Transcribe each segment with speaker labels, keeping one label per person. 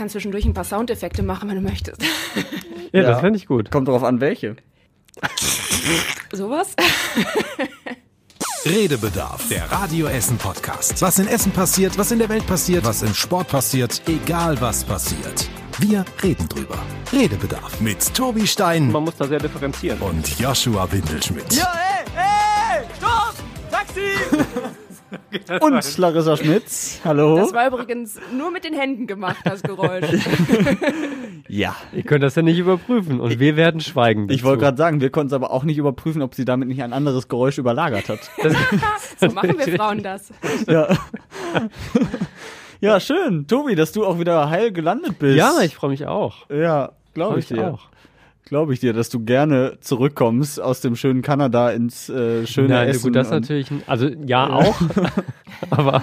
Speaker 1: kann zwischendurch ein paar Soundeffekte machen, wenn du möchtest.
Speaker 2: Ja, das fände ich gut.
Speaker 3: Kommt darauf an, welche.
Speaker 1: Sowas?
Speaker 4: Redebedarf, der Radio Essen Podcast. Was in Essen passiert, was in der Welt passiert, was im Sport passiert, egal was passiert. Wir reden drüber. Redebedarf mit Tobi Stein
Speaker 2: Man muss da sehr differenzieren.
Speaker 4: und Joshua Windelschmidt.
Speaker 3: Und Larissa Schmitz. Hallo.
Speaker 1: Das war übrigens nur mit den Händen gemacht, das Geräusch.
Speaker 3: ja.
Speaker 2: Ihr könnt das ja nicht überprüfen und wir werden schweigen.
Speaker 3: Ich wollte gerade sagen, wir konnten es aber auch nicht überprüfen, ob sie damit nicht ein anderes Geräusch überlagert hat.
Speaker 1: So machen wir Frauen das.
Speaker 3: ja. ja, schön. Tobi, dass du auch wieder heil gelandet bist.
Speaker 2: Ja, ich freue mich auch.
Speaker 3: Ja, glaube ich dir.
Speaker 2: auch.
Speaker 3: Glaube ich dir, dass du gerne zurückkommst aus dem schönen Kanada ins äh, schöne
Speaker 2: Nein,
Speaker 3: Essen.
Speaker 2: gut, das natürlich, ein- also ja, auch, aber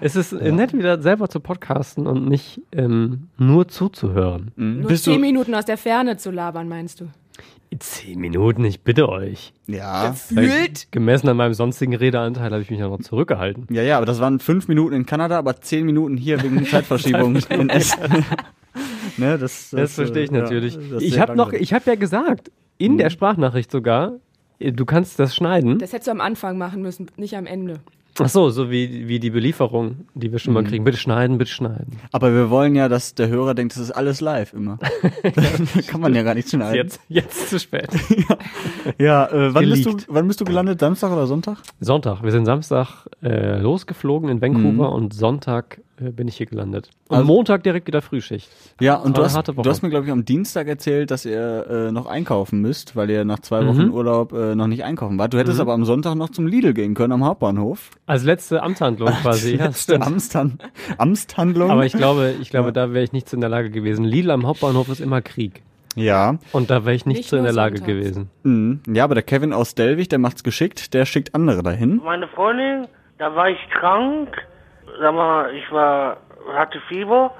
Speaker 2: es ist nett wieder selber zu podcasten und nicht ähm, nur zuzuhören.
Speaker 3: Mhm.
Speaker 1: Nur
Speaker 3: Bist
Speaker 1: zehn
Speaker 3: du,
Speaker 1: Minuten aus der Ferne zu labern, meinst du?
Speaker 2: Zehn Minuten, ich bitte euch.
Speaker 3: ja.
Speaker 1: Fühlt?
Speaker 2: Gemessen an meinem sonstigen Redeanteil habe ich mich ja noch zurückgehalten.
Speaker 3: Ja, ja, aber das waren fünf Minuten in Kanada, aber zehn Minuten hier wegen Zeitverschiebung in Essen. ne, das,
Speaker 2: Das, verstehe ich
Speaker 3: äh, ja,
Speaker 2: natürlich.
Speaker 3: das ist
Speaker 2: ich habe noch, ich habe ja gesagt, in
Speaker 3: Mhm.
Speaker 2: der Sprachnachricht sogar, du kannst das schneiden.
Speaker 1: Das hättest du am Anfang machen müssen, nicht am Ende.
Speaker 2: Ach so, so wie, wie die Belieferung, die wir
Speaker 3: Mhm.
Speaker 2: schon mal kriegen. Bitte schneiden, bitte schneiden.
Speaker 3: Aber wir wollen ja, dass der Hörer denkt, das ist alles live immer. Kann man ja gar nicht schneiden.
Speaker 2: Jetzt, jetzt zu spät.
Speaker 3: Ja, äh, wann, bist du, wann bist du gelandet? Samstag oder Sonntag?
Speaker 2: Sonntag. Wir sind Samstag äh, losgeflogen in Vancouver und Sonntag bin ich hier gelandet. Und
Speaker 3: Mhm. Also-
Speaker 2: Montag direkt wieder Frühschicht.
Speaker 3: Ja, und du hast, du hast mir, glaube ich, am Dienstag erzählt, dass ihr äh, noch einkaufen müsst, weil ihr nach zwei Wochen
Speaker 2: Mhm.
Speaker 3: Urlaub äh, noch nicht einkaufen wart. Du hättest aber am Sonntag noch zum Lidl gehen können am Hauptbahnhof.
Speaker 2: Als letzte Amtshandlung quasi. Ja,
Speaker 3: Letzte
Speaker 2: stimmt.
Speaker 3: Amtstan Amtshandlung.
Speaker 2: Aber ich glaube, ich glaube,
Speaker 3: Ja.
Speaker 2: da wäre ich nicht so in der Lage gewesen. Lidl am Hauptbahnhof ist immer Krieg.
Speaker 3: ja.
Speaker 2: Und da wäre ich nicht,
Speaker 1: Nicht
Speaker 2: so in der Lage
Speaker 1: sonntags.
Speaker 2: gewesen.
Speaker 3: Mhm. Ja, aber der Kevin aus Delwig, der macht's geschickt, der schickt andere dahin.
Speaker 5: Meine Freundin, da war ich krank, sag mal, ich war, hatte Fieber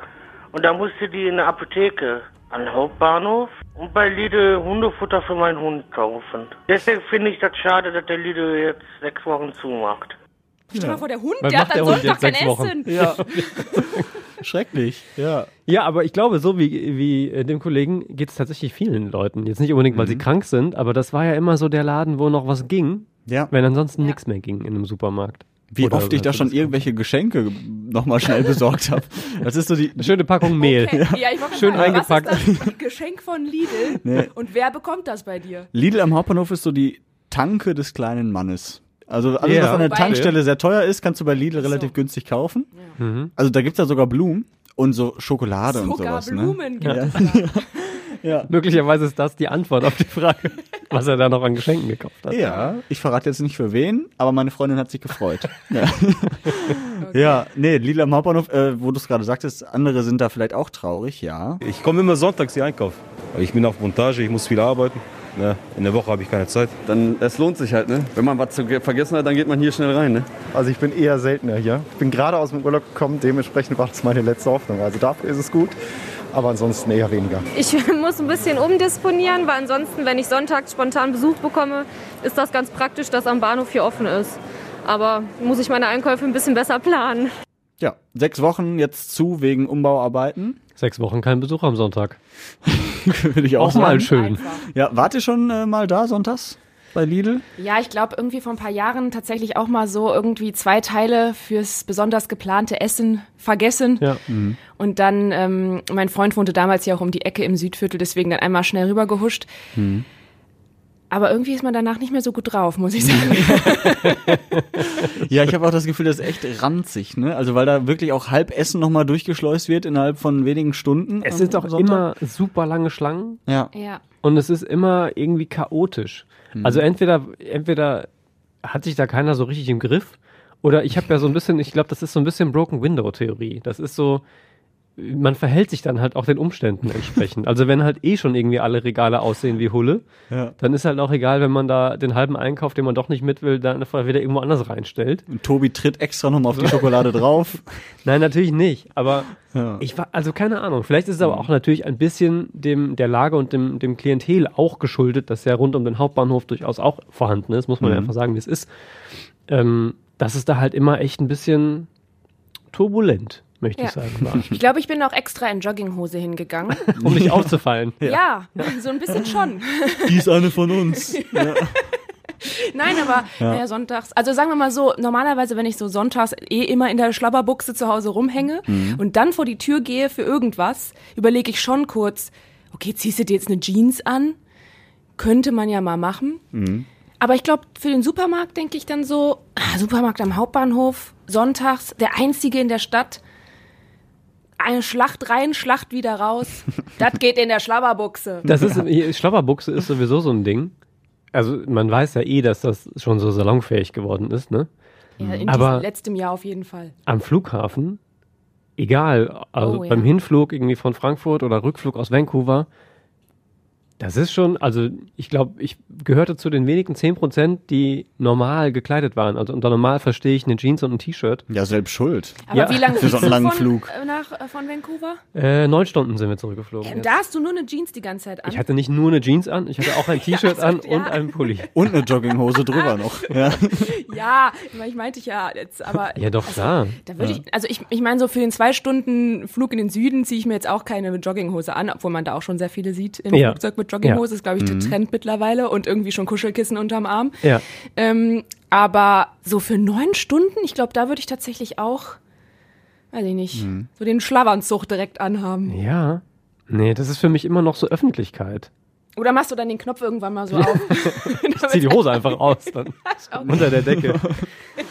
Speaker 5: und da musste die in der Apotheke an den Hauptbahnhof und bei Lidl Hundefutter für meinen Hund kaufen. Deswegen finde ich das schade, dass der Lidl jetzt sechs Wochen zumacht.
Speaker 1: Stell dir mal vor, der Hund,
Speaker 2: Was
Speaker 1: der
Speaker 2: macht
Speaker 1: hat dann Sonntag
Speaker 2: jetzt
Speaker 1: kein? Essen.
Speaker 3: Ja. Schrecklich, ja.
Speaker 2: Ja, aber ich glaube, so wie, wie äh, dem Kollegen geht es tatsächlich vielen Leuten. Jetzt nicht unbedingt, weil sie krank sind, aber das war ja immer so der Laden, wo noch was ging,
Speaker 3: Ja.
Speaker 2: wenn ansonsten
Speaker 1: Ja.
Speaker 2: nichts mehr ging in einem Supermarkt.
Speaker 3: Wie
Speaker 2: Oder
Speaker 3: oft ich da
Speaker 2: hast du
Speaker 3: schon irgendwelche Geschenke nochmal schnell besorgt habe. Das ist so die.
Speaker 2: Eine schöne Packung Mehl.
Speaker 1: Okay. Ja,
Speaker 2: Schön
Speaker 1: sagen,
Speaker 2: eingepackt.
Speaker 1: Was ist das Geschenk von Lidl?
Speaker 3: Nee.
Speaker 1: Und wer bekommt das bei dir?
Speaker 3: Lidl am Hauptbahnhof ist so die Tanke des kleinen Mannes. Also alles,
Speaker 2: Ja.
Speaker 3: was an der Tankstelle sehr teuer ist, kannst du bei Lidl
Speaker 1: so.
Speaker 3: relativ günstig kaufen.
Speaker 2: Mhm.
Speaker 3: Also da gibt's ja sogar Blumen und so Schokolade und
Speaker 1: Sogar
Speaker 3: sowas.
Speaker 1: Blumen gibt
Speaker 3: Ja.
Speaker 1: es da.
Speaker 3: Ja.
Speaker 2: Möglicherweise ist das die Antwort auf die Frage, was er da noch an Geschenken gekauft hat.
Speaker 3: Ja, ich verrate jetzt nicht für wen, aber meine Freundin hat sich gefreut. ja. ja, nee, Lidl am Hauptbahnhof, äh, wo du es gerade sagtest, andere sind da vielleicht auch traurig, ja.
Speaker 6: Ich komme immer sonntags hier einkaufen. Ich bin auf Montage, ich muss viel arbeiten. Ja, in der Woche habe ich keine Zeit.
Speaker 7: Dann, es lohnt sich halt, ne? Wenn man was zu ge- vergessen hat, dann geht man hier schnell rein, ne?
Speaker 8: Also ich bin eher seltener hier. Ich bin gerade aus dem Urlaub gekommen, dementsprechend war das meine letzte Hoffnung. Also dafür ist es gut, aber ansonsten eher weniger.
Speaker 9: Ich muss ein bisschen umdisponieren, weil ansonsten, wenn ich sonntags spontan Besuch bekomme, ist das ganz praktisch, dass am Bahnhof hier offen ist. Aber muss ich meine Einkäufe ein bisschen besser planen.
Speaker 3: Ja, sechs Wochen jetzt zu wegen Umbauarbeiten.
Speaker 2: Sechs Wochen kein Besuch am Sonntag.
Speaker 3: Würde ich auch
Speaker 2: Auch mal
Speaker 3: sagen.
Speaker 2: schön.
Speaker 1: Einfach.
Speaker 3: Ja, wart ihr schon äh, mal da sonntags bei Lidl?
Speaker 1: Ja, ich glaube irgendwie vor ein paar Jahren tatsächlich auch mal so irgendwie zwei Teile fürs besonders geplante Essen vergessen.
Speaker 2: Ja.
Speaker 1: Und dann, ähm, mein Freund wohnte damals ja auch um die Ecke im Südviertel, deswegen dann einmal schnell rübergehuscht. Aber irgendwie ist man danach nicht mehr so gut drauf, muss ich sagen.
Speaker 3: Ja, ich habe auch das Gefühl, das ist echt ranzig, ne? Also weil da wirklich auch halb Essen nochmal durchgeschleust wird innerhalb von wenigen Stunden.
Speaker 2: Es sind doch
Speaker 3: Sonntag.
Speaker 2: immer super lange Schlangen
Speaker 3: Ja.
Speaker 1: ja.
Speaker 2: und es ist immer irgendwie chaotisch. Also entweder, entweder hat sich da keiner so richtig im Griff oder ich habe ja so ein bisschen, ich glaube, das ist so ein bisschen Broken Window Theorie. Das ist so, man verhält sich dann halt auch den Umständen entsprechend. Also wenn halt eh schon irgendwie alle Regale aussehen wie Hulle,
Speaker 3: Ja.
Speaker 2: dann ist halt auch egal, wenn man da den halben Einkauf, den man doch nicht mit will, dann einfach wieder irgendwo anders reinstellt.
Speaker 3: Und Tobi tritt extra nochmal auf die Schokolade drauf.
Speaker 2: Nein, natürlich nicht. Aber
Speaker 3: Ja.
Speaker 2: ich war, also keine Ahnung. Vielleicht ist es aber auch natürlich ein bisschen dem, der Lage und dem, dem Klientel auch geschuldet, das ja rund um den Hauptbahnhof durchaus auch vorhanden ist, muss man ja einfach sagen, wie es ist. Ähm, dass es da halt immer echt ein bisschen turbulent möchte
Speaker 1: Ja.
Speaker 2: ich sagen. War.
Speaker 1: Ich glaube, ich bin auch extra in Jogginghose hingegangen.
Speaker 2: Um nicht aufzufallen.
Speaker 1: Ja, so ein bisschen schon.
Speaker 3: Die ist eine von uns. ja.
Speaker 1: Nein, aber naja, sonntags, also sagen wir mal so, normalerweise, wenn ich so sonntags eh immer in der Schlabberbuchse zu Hause rumhänge und dann vor die Tür gehe für irgendwas, überlege ich schon kurz, okay, ziehst du dir jetzt eine Jeans an? Könnte man ja mal machen. Aber ich glaube, für den Supermarkt denke ich dann so, ah, Supermarkt am Hauptbahnhof, sonntags, der einzige in der Stadt, eine Schlacht rein, Schlacht wieder raus. das geht in der Schlabberbuchse.
Speaker 2: Das ist, hier, Schlabberbuchse ist sowieso so ein Ding. Also man weiß ja eh, dass das schon so salonfähig geworden ist, ne?
Speaker 1: Ja, in
Speaker 2: Aber-
Speaker 1: diesem letztem Jahr auf jeden Fall.
Speaker 2: Am Flughafen, egal, also
Speaker 1: Oh, ja.
Speaker 2: beim Hinflug irgendwie von Frankfurt oder Rückflug aus Vancouver, das ist schon, also ich glaube, ich gehörte zu den wenigen 10%, die normal gekleidet waren. Also unter normal verstehe ich eine Jeans und ein T-Shirt.
Speaker 3: ja, selbst schuld.
Speaker 1: Aber
Speaker 2: Ja,
Speaker 1: wie lange
Speaker 3: für so einen
Speaker 1: du
Speaker 3: langen
Speaker 1: von,
Speaker 3: Flug.
Speaker 1: äh, nach, äh, von Vancouver?
Speaker 2: Äh, neun Stunden sind wir zurückgeflogen.
Speaker 1: Ja,
Speaker 2: jetzt.
Speaker 1: da hast du nur eine Jeans die ganze Zeit an.
Speaker 2: Ich hatte nicht nur eine Jeans an, ich hatte auch ein T-Shirt an
Speaker 1: ja.
Speaker 2: und einen Pulli.
Speaker 3: Und eine Jogginghose drüber noch. Ja.
Speaker 1: ja, ich meinte ich ja jetzt, aber
Speaker 2: Ja, doch, klar.
Speaker 1: da würde ich, also ich, ich meine so für den zwei Stunden Flug in den Süden ziehe ich mir jetzt auch keine Jogginghose an, obwohl man da auch schon sehr viele sieht im
Speaker 2: Ja.
Speaker 1: Flugzeug mit Jogginghose,
Speaker 2: Ja.
Speaker 1: ist glaube ich der Trend mittlerweile und irgendwie schon Kuschelkissen unterm Arm.
Speaker 2: Ja.
Speaker 1: Ähm, aber so für neun Stunden, ich glaube, da würde ich tatsächlich auch, weiß ich nicht, so den Schlawanzug direkt anhaben.
Speaker 2: Ja. Nee, das ist für mich immer noch so Öffentlichkeit.
Speaker 1: Oder machst du dann den Knopf irgendwann mal so auf?
Speaker 2: Ich zieh die Hose einfach aus dann. unter der Decke.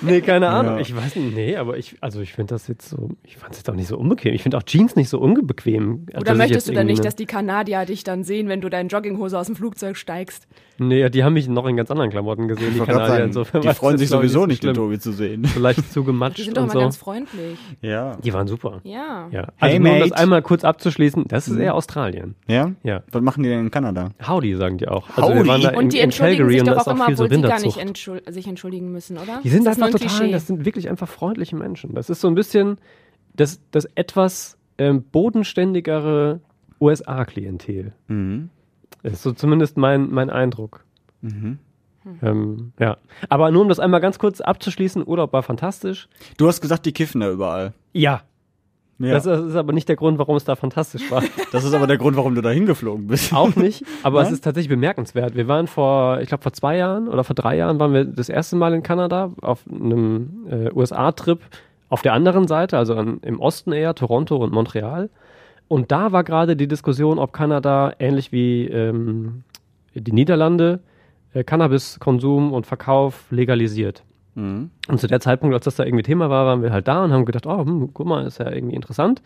Speaker 2: Nee, keine Ahnung.
Speaker 3: Ja.
Speaker 2: Ich weiß nicht, nee, aber ich, also ich finde das jetzt so, ich fand es jetzt auch nicht so unbequem. Ich finde auch Jeans nicht so unbequem.
Speaker 1: Oder möchtest du dann nicht, dass die Kanadier dich dann sehen, wenn du deine Jogginghose aus dem Flugzeug steigst?
Speaker 2: Nee, die haben mich noch in ganz anderen Klamotten gesehen,
Speaker 3: Ich
Speaker 2: die Kanadier.
Speaker 3: sagen,
Speaker 2: Insofern
Speaker 3: die freuen sich sowieso
Speaker 2: so
Speaker 3: nicht, den. Tobi zu sehen.
Speaker 2: Vielleicht zugematscht
Speaker 1: Die sind doch
Speaker 2: und
Speaker 1: immer
Speaker 2: so.
Speaker 1: ganz freundlich.
Speaker 3: Ja.
Speaker 2: Die waren super.
Speaker 1: Ja.
Speaker 2: Ja.
Speaker 3: Hey,
Speaker 2: Also nur um das einmal kurz abzuschließen, das ist eher Australien.
Speaker 3: Ja?
Speaker 2: Ja.
Speaker 3: Was machen die denn in Kanada?
Speaker 2: Howdy sagen die auch. Also wir
Speaker 3: Howdy.
Speaker 2: waren da in,
Speaker 1: Und die
Speaker 2: in
Speaker 1: entschuldigen
Speaker 2: Calgary
Speaker 1: sich doch auch
Speaker 2: auch
Speaker 1: immer,
Speaker 2: viel so
Speaker 1: obwohl sie gar nicht entschul sich entschuldigen müssen, oder?
Speaker 2: Die sind
Speaker 1: das
Speaker 2: einfach
Speaker 1: ein
Speaker 2: total,
Speaker 1: Klischee?
Speaker 2: das sind wirklich einfach freundliche Menschen. Das ist so ein bisschen das, das etwas ähm, bodenständigere USA-Klientel.
Speaker 3: Mhm.
Speaker 2: Das ist so zumindest mein, mein Eindruck.
Speaker 3: Mhm.
Speaker 2: Ähm, ja. Aber nur um das einmal ganz kurz abzuschließen, Urlaub war fantastisch.
Speaker 3: Du hast gesagt, die kiffen da überall.
Speaker 2: Ja.
Speaker 3: Ja.
Speaker 2: Das, ist aber nicht der Grund, warum es da fantastisch war.
Speaker 3: Das ist aber der Grund, warum du da hingeflogen bist.
Speaker 2: Auch nicht, aber es
Speaker 3: Nein?
Speaker 2: ist tatsächlich bemerkenswert. Wir waren vor, ich glaube vor zwei Jahren oder vor drei Jahren waren wir das erste Mal in Kanada auf einem äh, USA-Trip auf der anderen Seite, also an, im Osten eher, Toronto und Montreal. Und da war gerade die Diskussion, ob Kanada ähnlich wie ähm, die Niederlande äh, Cannabiskonsum und Verkauf legalisiert.
Speaker 3: Mhm.
Speaker 2: Und zu der Zeitpunkt, als das da irgendwie Thema war, waren wir halt da und haben gedacht, oh, hm, guck mal, ist ja irgendwie interessant.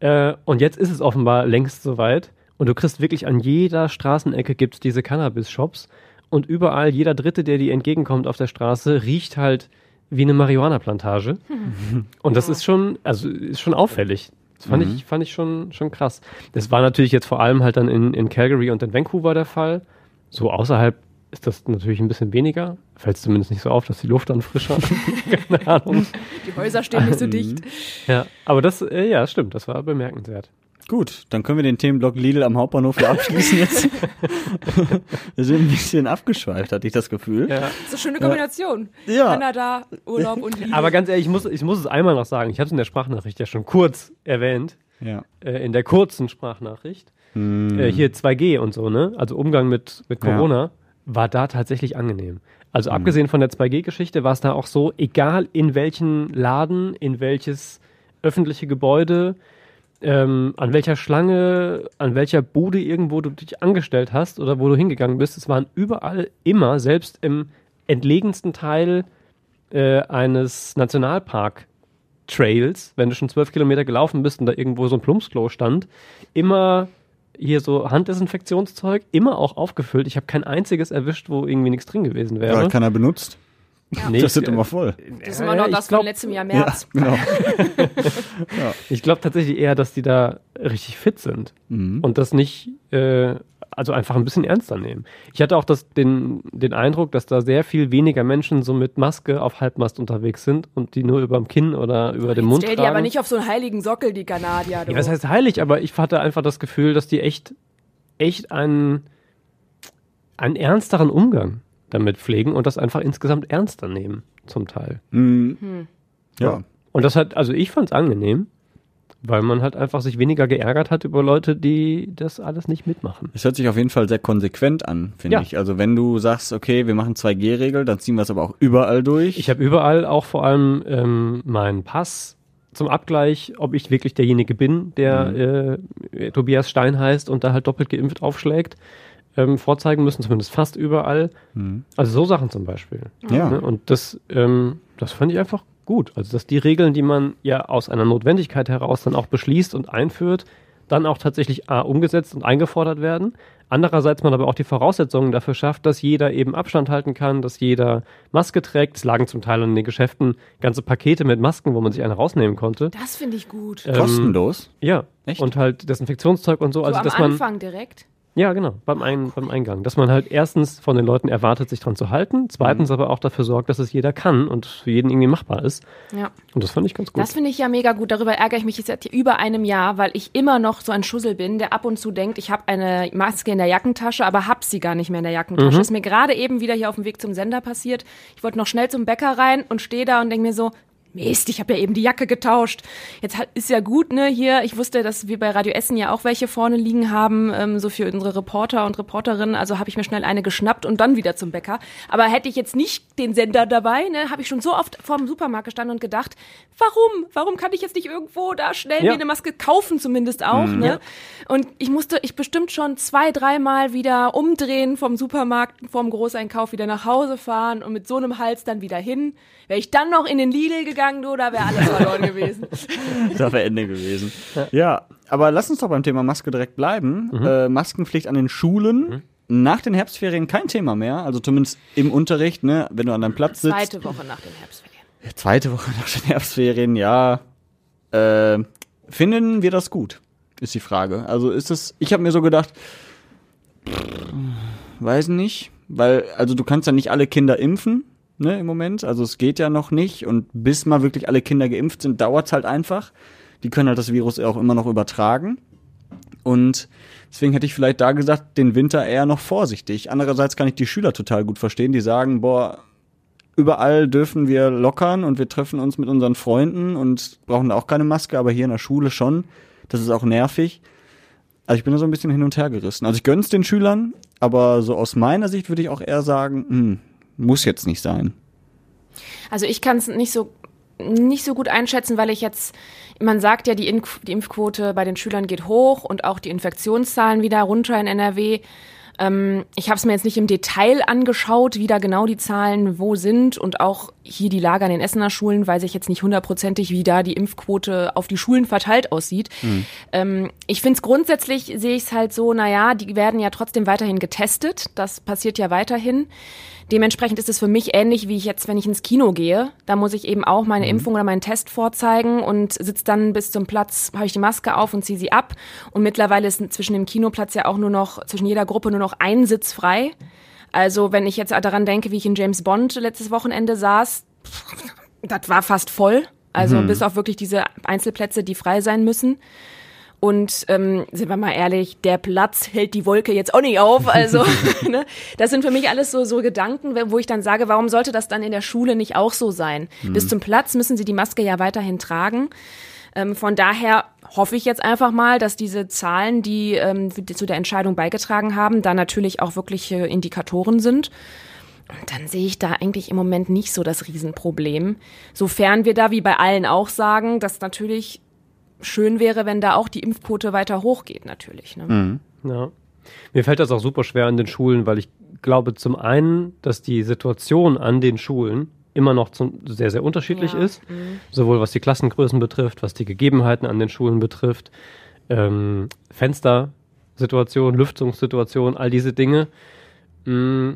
Speaker 2: Äh, und jetzt ist es offenbar längst soweit. Und du kriegst wirklich an jeder Straßenecke gibt's diese Cannabis-Shops. Und überall, jeder Dritte, der dir entgegenkommt auf der Straße, riecht halt wie eine Marihuana-Plantage. Und das ist schon, also ist schon auffällig. Das fand ich, fand ich schon, schon krass. Das war natürlich jetzt vor allem halt dann in, in Calgary und in Vancouver der Fall. So außerhalb ist das natürlich ein bisschen weniger. Fällt es zumindest nicht so auf, dass die Luft dann frischer. Keine Ahnung.
Speaker 1: Die Häuser stehen nicht so dicht.
Speaker 2: Ja, aber das, äh, ja, stimmt, das war bemerkenswert.
Speaker 3: Gut, dann können wir den Themenblock Lidl am Hauptbahnhof hier abschließen jetzt. wir sind ein bisschen abgeschweift, hatte ich das Gefühl.
Speaker 2: Ja.
Speaker 1: Das ist eine schöne Kombination.
Speaker 3: Ja.
Speaker 1: Kanada, Urlaub und Liebe.
Speaker 2: Aber ganz ehrlich, ich muss, ich muss es einmal noch sagen. Ich habe es in der Sprachnachricht ja schon kurz erwähnt.
Speaker 3: Ja.
Speaker 2: Äh, in der kurzen Sprachnachricht.
Speaker 3: Hm.
Speaker 2: Äh, hier 2G und so, ne? Also Umgang mit, mit
Speaker 3: Ja.
Speaker 2: Corona war da tatsächlich angenehm. Also abgesehen von der 2G-Geschichte war es da auch so, egal in welchen Laden, in welches öffentliche Gebäude, ähm, an welcher Schlange, an welcher Bude irgendwo du dich angestellt hast oder wo du hingegangen bist, es waren überall immer, selbst im entlegensten Teil äh, eines Nationalpark-Trails, wenn du schon zwölf Kilometer gelaufen bist und da irgendwo so ein Plumpsklo stand, immer hier so Handdesinfektionszeug, immer auch aufgefüllt. Ich habe kein einziges erwischt, wo irgendwie nichts drin gewesen
Speaker 3: Ja,
Speaker 2: wäre.
Speaker 3: hat keiner benutzt.
Speaker 2: Nee,
Speaker 3: das sind
Speaker 2: ich-
Speaker 3: immer voll.
Speaker 1: das ist immer noch das
Speaker 2: glaub-
Speaker 1: von letztem Jahr März.
Speaker 3: Genau.
Speaker 2: Ich glaube tatsächlich eher, dass die da richtig fit sind
Speaker 3: Mhm.
Speaker 2: und das nicht, äh, also einfach ein bisschen ernster nehmen. Ich hatte auch das, den, den Eindruck, dass da sehr viel weniger Menschen so mit Maske auf Halbmast unterwegs sind und die nur über dem Kinn oder über dem Mund
Speaker 1: Stell die
Speaker 2: tragen.
Speaker 1: aber nicht auf so einen heiligen Sockel, die Kanadier. Du.
Speaker 2: Ja, was heißt heilig? Aber ich hatte einfach das Gefühl, dass die echt, echt einen, einen ernsteren Umgang damit pflegen und das einfach insgesamt ernster nehmen, zum Teil.
Speaker 3: Mhm. Ja.
Speaker 2: Und das hat, also ich fand es angenehm. weil man halt einfach sich weniger geärgert hat über Leute, die das alles nicht mitmachen.
Speaker 3: Es hört sich auf jeden Fall sehr konsequent an, finde
Speaker 2: Ja.
Speaker 3: ich. Also wenn du sagst, okay, wir machen 2G-Regel, dann ziehen wir es aber auch überall durch.
Speaker 2: Ich habe überall auch vor allem ähm, meinen Pass zum Abgleich, ob ich wirklich derjenige bin, der äh, Tobias Stein heißt und da halt doppelt geimpft aufschlägt, ähm, vorzeigen müssen, zumindest fast überall. Also so Sachen zum Beispiel.
Speaker 3: Ja.
Speaker 2: Ne? Und das, ähm, das fand ich einfach gut. Also dass die Regeln, die man ja aus einer Notwendigkeit heraus dann auch beschließt und einführt, dann auch tatsächlich A, umgesetzt und eingefordert werden. Andererseits man aber auch die Voraussetzungen dafür schafft, dass jeder eben Abstand halten kann, dass jeder Maske trägt. Es lagen zum Teil in den Geschäften ganze Pakete mit Masken, wo man sich eine rausnehmen konnte.
Speaker 1: Das finde ich gut.
Speaker 2: Ähm,
Speaker 3: Kostenlos?
Speaker 2: Ja.
Speaker 3: Echt?
Speaker 2: Und halt Desinfektionszeug und so.
Speaker 1: so
Speaker 2: also
Speaker 1: am
Speaker 2: dass man
Speaker 1: Anfang direkt.
Speaker 2: Ja, genau, beim, Ein beim Eingang. Dass man halt erstens von den Leuten erwartet, sich dran zu halten, zweitens aber auch dafür sorgt, dass es jeder kann und für jeden irgendwie machbar ist.
Speaker 1: Ja.
Speaker 2: Und das fand ich ganz gut.
Speaker 1: Das finde ich ja mega gut. Darüber ärgere ich mich jetzt seit über einem Jahr, weil ich immer noch so ein Schussel bin, der ab und zu denkt, ich habe eine Maske in der Jackentasche, aber hab sie gar nicht mehr in der Jackentasche.
Speaker 2: Mhm.
Speaker 1: Ist mir gerade eben wieder hier auf dem Weg zum Sender passiert. Ich wollte noch schnell zum Bäcker rein und stehe da und denke mir so, Mist, ich habe ja eben die Jacke getauscht. Jetzt hat, ist ja gut, ne, hier, ich wusste, dass wir bei Radio Essen ja auch welche vorne liegen haben, ähm, so für unsere Reporter und Reporterinnen, also habe ich mir schnell eine geschnappt und dann wieder zum Bäcker. Aber hätte ich jetzt nicht den Sender dabei, ne, habe ich schon so oft vor dem Supermarkt gestanden und gedacht, warum? Warum kann ich jetzt nicht irgendwo da schnell
Speaker 2: Ja.
Speaker 1: mir eine Maske kaufen zumindest auch, ne? Und ich musste, ich bestimmt schon zwei, dreimal wieder umdrehen vom Supermarkt, vom Großeinkauf wieder nach Hause fahren und mit so einem Hals dann wieder hin. Wäre ich dann noch in den Lidl gegangen, du, da wäre alles verloren gewesen.
Speaker 3: Das wäre Ende gewesen. Ja, aber lass uns doch beim Thema Maske direkt bleiben. Äh, Maskenpflicht an den Schulen. Nach den Herbstferien kein Thema mehr, also zumindest im Unterricht, ne, wenn du an deinem Platz sitzt.
Speaker 1: Zweite Woche nach den Herbstferien.
Speaker 3: Zweite Woche nach den Herbstferien, ja. Äh, finden wir das gut? Ist die Frage. Also ist es, ich habe mir so gedacht, weiß nicht, weil, also du kannst ja nicht alle Kinder impfen, ne, im Moment. Also es geht ja noch nicht und bis mal wirklich alle Kinder geimpft sind, dauert's halt einfach. Die können halt das Virus auch immer noch übertragen. Und deswegen hätte ich vielleicht da gesagt, den Winter eher noch vorsichtig. Andererseits kann ich die Schüler total gut verstehen, die sagen, boah, überall dürfen wir lockern und wir treffen uns mit unseren Freunden und brauchen da auch keine Maske, aber hier in der Schule schon. Das ist auch nervig. Also ich bin da so ein bisschen hin und her gerissen. Also ich gönn's den Schülern, aber so aus meiner Sicht würde ich auch eher sagen, hm, muss jetzt nicht sein.
Speaker 1: Also ich kann es nicht so nicht so gut einschätzen, weil ich jetzt, man sagt ja, die, Impf die Impfquote bei den Schülern geht hoch und auch die Infektionszahlen wieder runter in NRW. Ähm, ich habe es mir jetzt nicht im Detail angeschaut, wie da genau die Zahlen wo sind und auch hier die Lage an den Essener Schulen, weiß ich jetzt nicht hundertprozentig, wie da die Impfquote auf die Schulen verteilt aussieht. Ähm, ich finde es grundsätzlich, sehe ich es halt so, naja, die werden ja trotzdem weiterhin getestet. Das passiert ja weiterhin. Dementsprechend ist es für mich ähnlich, wie ich jetzt, wenn ich ins Kino gehe. Da muss ich eben auch meine Impfung oder meinen Test vorzeigen und sitze dann bis zum Platz, habe ich die Maske auf und ziehe sie ab. Und mittlerweile ist zwischen dem Kinoplatz ja auch nur noch, zwischen jeder Gruppe nur noch ein Sitz frei. Also wenn ich jetzt daran denke, wie ich in James Bond letztes Wochenende saß, das war fast voll. Also bis auf wirklich diese Einzelplätze, die frei sein müssen. Und ähm, sind wir mal ehrlich, der Platz hält die Wolke jetzt auch nicht auf. Also ne, das sind für mich alles so, so Gedanken, wo ich dann sage, warum sollte das dann in der Schule nicht auch so sein? Bis zum Platz müssen sie die Maske ja weiterhin tragen. Ähm, von daher hoffe ich jetzt einfach mal, dass diese Zahlen, die, ähm, zu der Entscheidung beigetragen haben, da natürlich auch wirkliche Indikatoren sind. Und dann sehe ich da eigentlich im Moment nicht so das Riesenproblem. Sofern wir da wie bei allen auch sagen, dass natürlich schön wäre, wenn da auch die Impfquote weiter hochgeht, natürlich. Ne?
Speaker 2: Ja. Mir fällt das auch super schwer an den Schulen, weil ich glaube zum einen, dass die Situation an den Schulen immer noch zum, sehr, sehr unterschiedlich
Speaker 1: Ja,
Speaker 2: ist. Sowohl was die Klassengrößen betrifft, was die Gegebenheiten an den Schulen betrifft, ähm, Fenstersituation, Lüftungssituation, all diese Dinge. Mm,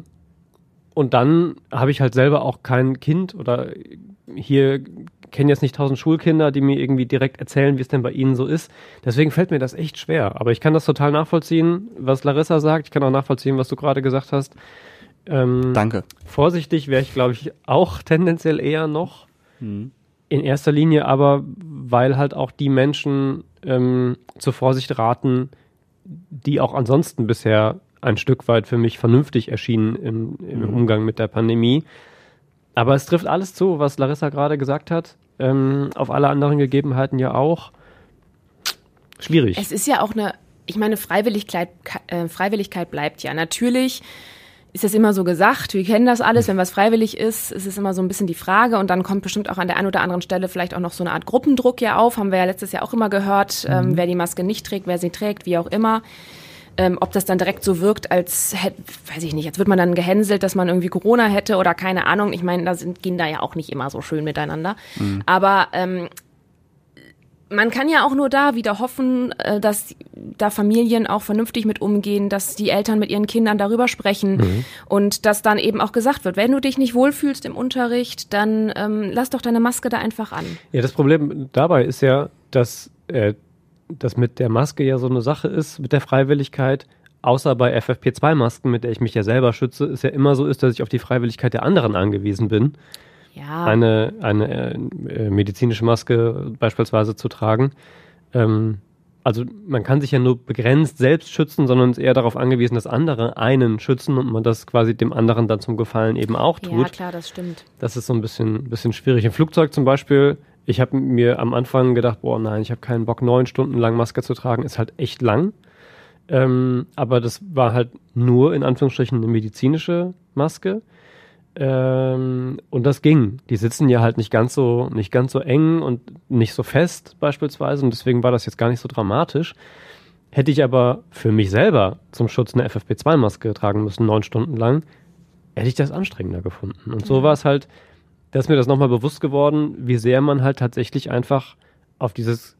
Speaker 2: Und dann habe ich halt selber auch kein Kind oder hier kenne jetzt nicht tausend Schulkinder, die mir irgendwie direkt erzählen, wie es denn bei ihnen so ist. Deswegen fällt mir das echt schwer. Aber ich kann das total nachvollziehen, was Larissa sagt. Ich kann auch nachvollziehen, was du gerade gesagt hast. Ähm,
Speaker 3: Danke.
Speaker 2: Vorsichtig wäre ich, glaube ich, auch tendenziell eher noch. In erster Linie aber, weil halt auch die Menschen ähm, zur Vorsicht raten, die auch ansonsten bisher ein Stück weit für mich vernünftig erschienen im, im Umgang mit der Pandemie. Aber es trifft alles zu, was Larissa gerade gesagt hat, ähm, auf alle anderen Gegebenheiten ja auch. schwierig.
Speaker 1: Es ist ja auch eine, ich meine, Freiwilligkeit, äh, Freiwilligkeit bleibt ja. Natürlich ist das immer so gesagt, wir kennen das alles, wenn was freiwillig ist, ist es immer so ein bisschen die Frage und dann kommt bestimmt auch an der einen oder anderen Stelle vielleicht auch noch so eine Art Gruppendruck ja auf, haben wir ja letztes Jahr auch immer gehört, ähm, wer die Maske nicht trägt, wer sie trägt, wie auch immer. Ähm, ob das dann direkt so wirkt, als hätte, weiß ich nicht, jetzt wird man dann gehänselt, dass man irgendwie Corona hätte oder keine Ahnung. Ich meine, da sind Kinder ja auch nicht immer so schön miteinander. Aber ähm, man kann ja auch nur da wieder hoffen, äh, dass da Familien auch vernünftig mit umgehen, dass die Eltern mit ihren Kindern darüber sprechen und dass dann eben auch gesagt wird, wenn du dich nicht wohlfühlst im Unterricht, dann ähm, lass doch deine Maske da einfach an.
Speaker 2: Ja, das Problem dabei ist ja, dass äh, das mit der Maske ja so eine Sache ist, mit der Freiwilligkeit. Außer bei FFP2-Masken, mit der ich mich ja selber schütze, ist ja immer so ist, dass ich auf die Freiwilligkeit der anderen angewiesen bin,
Speaker 1: Ja,
Speaker 2: eine, eine äh, medizinische Maske beispielsweise zu tragen. Ähm, also man kann sich ja nur begrenzt selbst schützen, sondern ist eher darauf angewiesen, dass andere einen schützen und man das quasi dem anderen dann zum Gefallen eben auch
Speaker 1: ja
Speaker 2: tut.
Speaker 1: klar, das stimmt.
Speaker 2: Das ist so ein bisschen, bisschen schwierig. Im Flugzeug zum Beispiel, ich habe mir am Anfang gedacht, boah, nein, ich habe keinen Bock, neun Stunden lang Maske zu tragen. Ist halt echt lang. Ähm, aber das war halt nur in Anführungsstrichen eine medizinische Maske. Ähm, und das ging. Die sitzen ja halt nicht ganz so, nicht ganz so eng und nicht so fest beispielsweise. Und deswegen war das jetzt gar nicht so dramatisch. Hätte ich aber für mich selber zum Schutz eine FFP2-Maske tragen müssen, neun Stunden lang, hätte ich das anstrengender gefunden. Und so war es halt, da ist mir das nochmal bewusst geworden, wie sehr man halt tatsächlich einfach auf dieses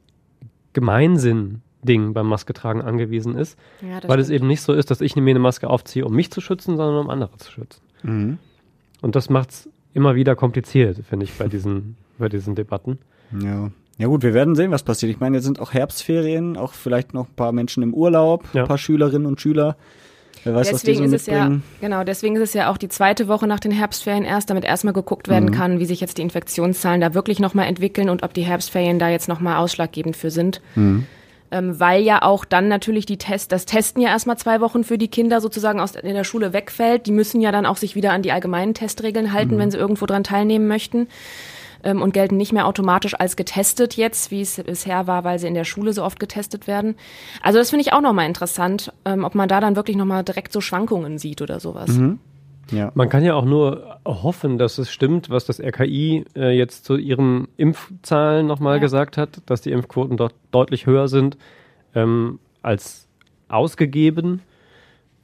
Speaker 2: Gemeinsinn-Ding beim Masketragen angewiesen ist.
Speaker 1: Ja,
Speaker 2: weil es
Speaker 1: stimmt.
Speaker 2: eben nicht so ist, dass ich mir eine Maske aufziehe, um mich zu schützen, sondern um andere zu schützen.
Speaker 3: Mhm.
Speaker 2: Und das macht es immer wieder kompliziert, finde ich, bei diesen, bei diesen Debatten.
Speaker 3: Ja. Ja gut, wir werden sehen, was passiert. Ich meine, jetzt sind auch Herbstferien, auch vielleicht noch ein paar Menschen im Urlaub,
Speaker 2: Ja.
Speaker 3: ein paar Schülerinnen und Schüler. Wer weiß, was die
Speaker 1: Deswegen
Speaker 3: so
Speaker 1: ist es ja,
Speaker 3: mitbringen.
Speaker 1: genau, deswegen ist es ja auch die zweite Woche nach den Herbstferien erst, damit erstmal geguckt werden
Speaker 3: Mhm.
Speaker 1: kann, wie sich jetzt die Infektionszahlen da wirklich nochmal entwickeln und ob die Herbstferien da jetzt nochmal ausschlaggebend für sind.
Speaker 3: Mhm.
Speaker 1: Ähm, weil ja auch dann natürlich die Test, das Testen ja erstmal zwei Wochen für die Kinder sozusagen aus in der Schule wegfällt. Die müssen ja dann auch sich wieder an die allgemeinen Testregeln halten,
Speaker 3: Mhm.
Speaker 1: wenn sie irgendwo dran teilnehmen möchten. Ähm, und gelten nicht mehr automatisch als getestet jetzt, wie es bisher war, weil sie in der Schule so oft getestet werden. Also das finde ich auch nochmal interessant, ähm, ob man da dann wirklich nochmal direkt so Schwankungen sieht oder sowas.
Speaker 3: Mhm. Ja.
Speaker 2: Man kann ja auch nur hoffen, dass es stimmt, was das RKI äh, jetzt zu ihren Impfzahlen nochmal
Speaker 1: Ja.
Speaker 2: gesagt hat, dass die Impfquoten dort deutlich höher sind ähm, als ausgegeben.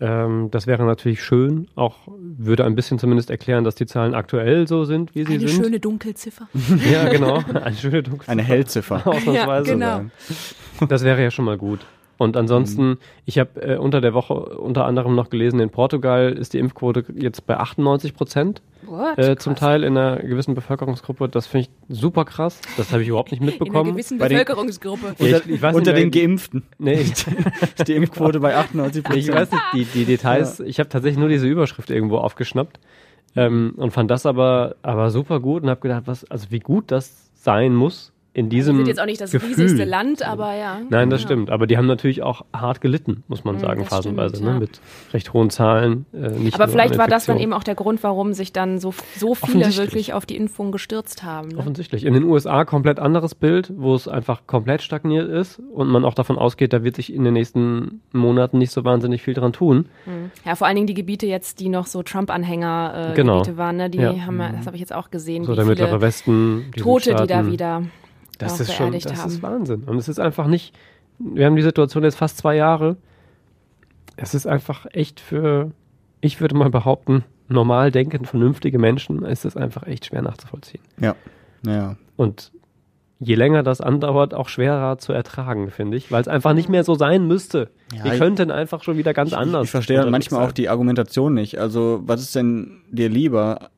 Speaker 2: Ähm, das wäre natürlich schön, auch würde ein bisschen zumindest erklären, dass die Zahlen aktuell so sind, wie sie
Speaker 1: Eine
Speaker 2: sind.
Speaker 1: schöne Dunkelziffer.
Speaker 2: ja, genau. Eine schöne Dunkelziffer.
Speaker 3: Eine Hellziffer.
Speaker 2: Ausnahmsweise.
Speaker 1: Ja, genau.
Speaker 2: Das wäre ja schon mal gut. Und ansonsten, ich habe äh, unter der Woche unter anderem noch gelesen, in Portugal ist die Impfquote jetzt bei 98 Prozent.
Speaker 1: What?
Speaker 2: Äh, zum
Speaker 1: Krass.
Speaker 2: Teil in einer gewissen Bevölkerungsgruppe. Das finde ich super krass. Das habe ich überhaupt nicht
Speaker 1: In einer
Speaker 2: mitbekommen.
Speaker 1: gewissen
Speaker 3: Bei den-
Speaker 1: Bevölkerungsgruppe.
Speaker 2: Ja, ich- ich weiß nicht
Speaker 3: Unter
Speaker 2: mehr-
Speaker 3: den Geimpften.
Speaker 2: Nee, ich,
Speaker 3: Ist die Impfquote bei 98%
Speaker 2: ich weiß nicht, die, die Details, ich habe tatsächlich nur diese Überschrift irgendwo aufgeschnappt ähm, und fand das aber, aber super gut und habe gedacht, was, also wie gut das sein muss in
Speaker 1: Wir
Speaker 2: diesem
Speaker 1: sind jetzt auch nicht das
Speaker 2: Gefühl.
Speaker 1: riesigste Land, aber ja.
Speaker 2: Nein, das
Speaker 1: ja.
Speaker 2: stimmt. Aber die haben natürlich auch hart gelitten, muss man
Speaker 1: Mm,
Speaker 2: sagen,
Speaker 1: das
Speaker 2: phasenweise,
Speaker 1: stimmt,
Speaker 2: ne?
Speaker 1: ja.
Speaker 2: mit recht hohen Zahlen. Äh, nicht
Speaker 1: Aber vielleicht war das dann eben auch der Grund, warum sich dann so, so viele wirklich auf die Impfung gestürzt haben. Ne?
Speaker 2: Offensichtlich. In den USA komplett anderes Bild, wo es einfach komplett stagniert ist und man auch davon ausgeht, da wird sich in den nächsten Monaten nicht so wahnsinnig viel dran tun.
Speaker 1: Mhm. Ja, vor allen Dingen die Gebiete jetzt, die noch so Trump-Anhänger-Gebiete äh,
Speaker 2: Genau.
Speaker 1: Waren, ne? die
Speaker 2: Ja.
Speaker 1: haben, wir- das habe ich jetzt auch gesehen,
Speaker 2: So der mittlere Westen, die
Speaker 1: Tote, die da wieder
Speaker 2: Das
Speaker 1: auch
Speaker 2: ist schon, das
Speaker 1: haben.
Speaker 2: ist Wahnsinn. Und es ist einfach nicht, wir haben die Situation jetzt fast zwei Jahre. Es ist einfach echt für, ich würde mal behaupten, normal denkend, vernünftige Menschen ist es einfach echt schwer nachzuvollziehen.
Speaker 3: Ja. Ja.
Speaker 2: Und je länger das andauert, auch schwerer zu ertragen, finde ich, weil es einfach nicht mehr so sein müsste.
Speaker 3: Ja,
Speaker 2: Wir
Speaker 3: ich-
Speaker 2: könnten einfach schon wieder ganz anders.
Speaker 3: Ich, ich verstehe manchmal auch
Speaker 2: sein.
Speaker 3: die Argumentation nicht. Also, was ist denn dir lieber?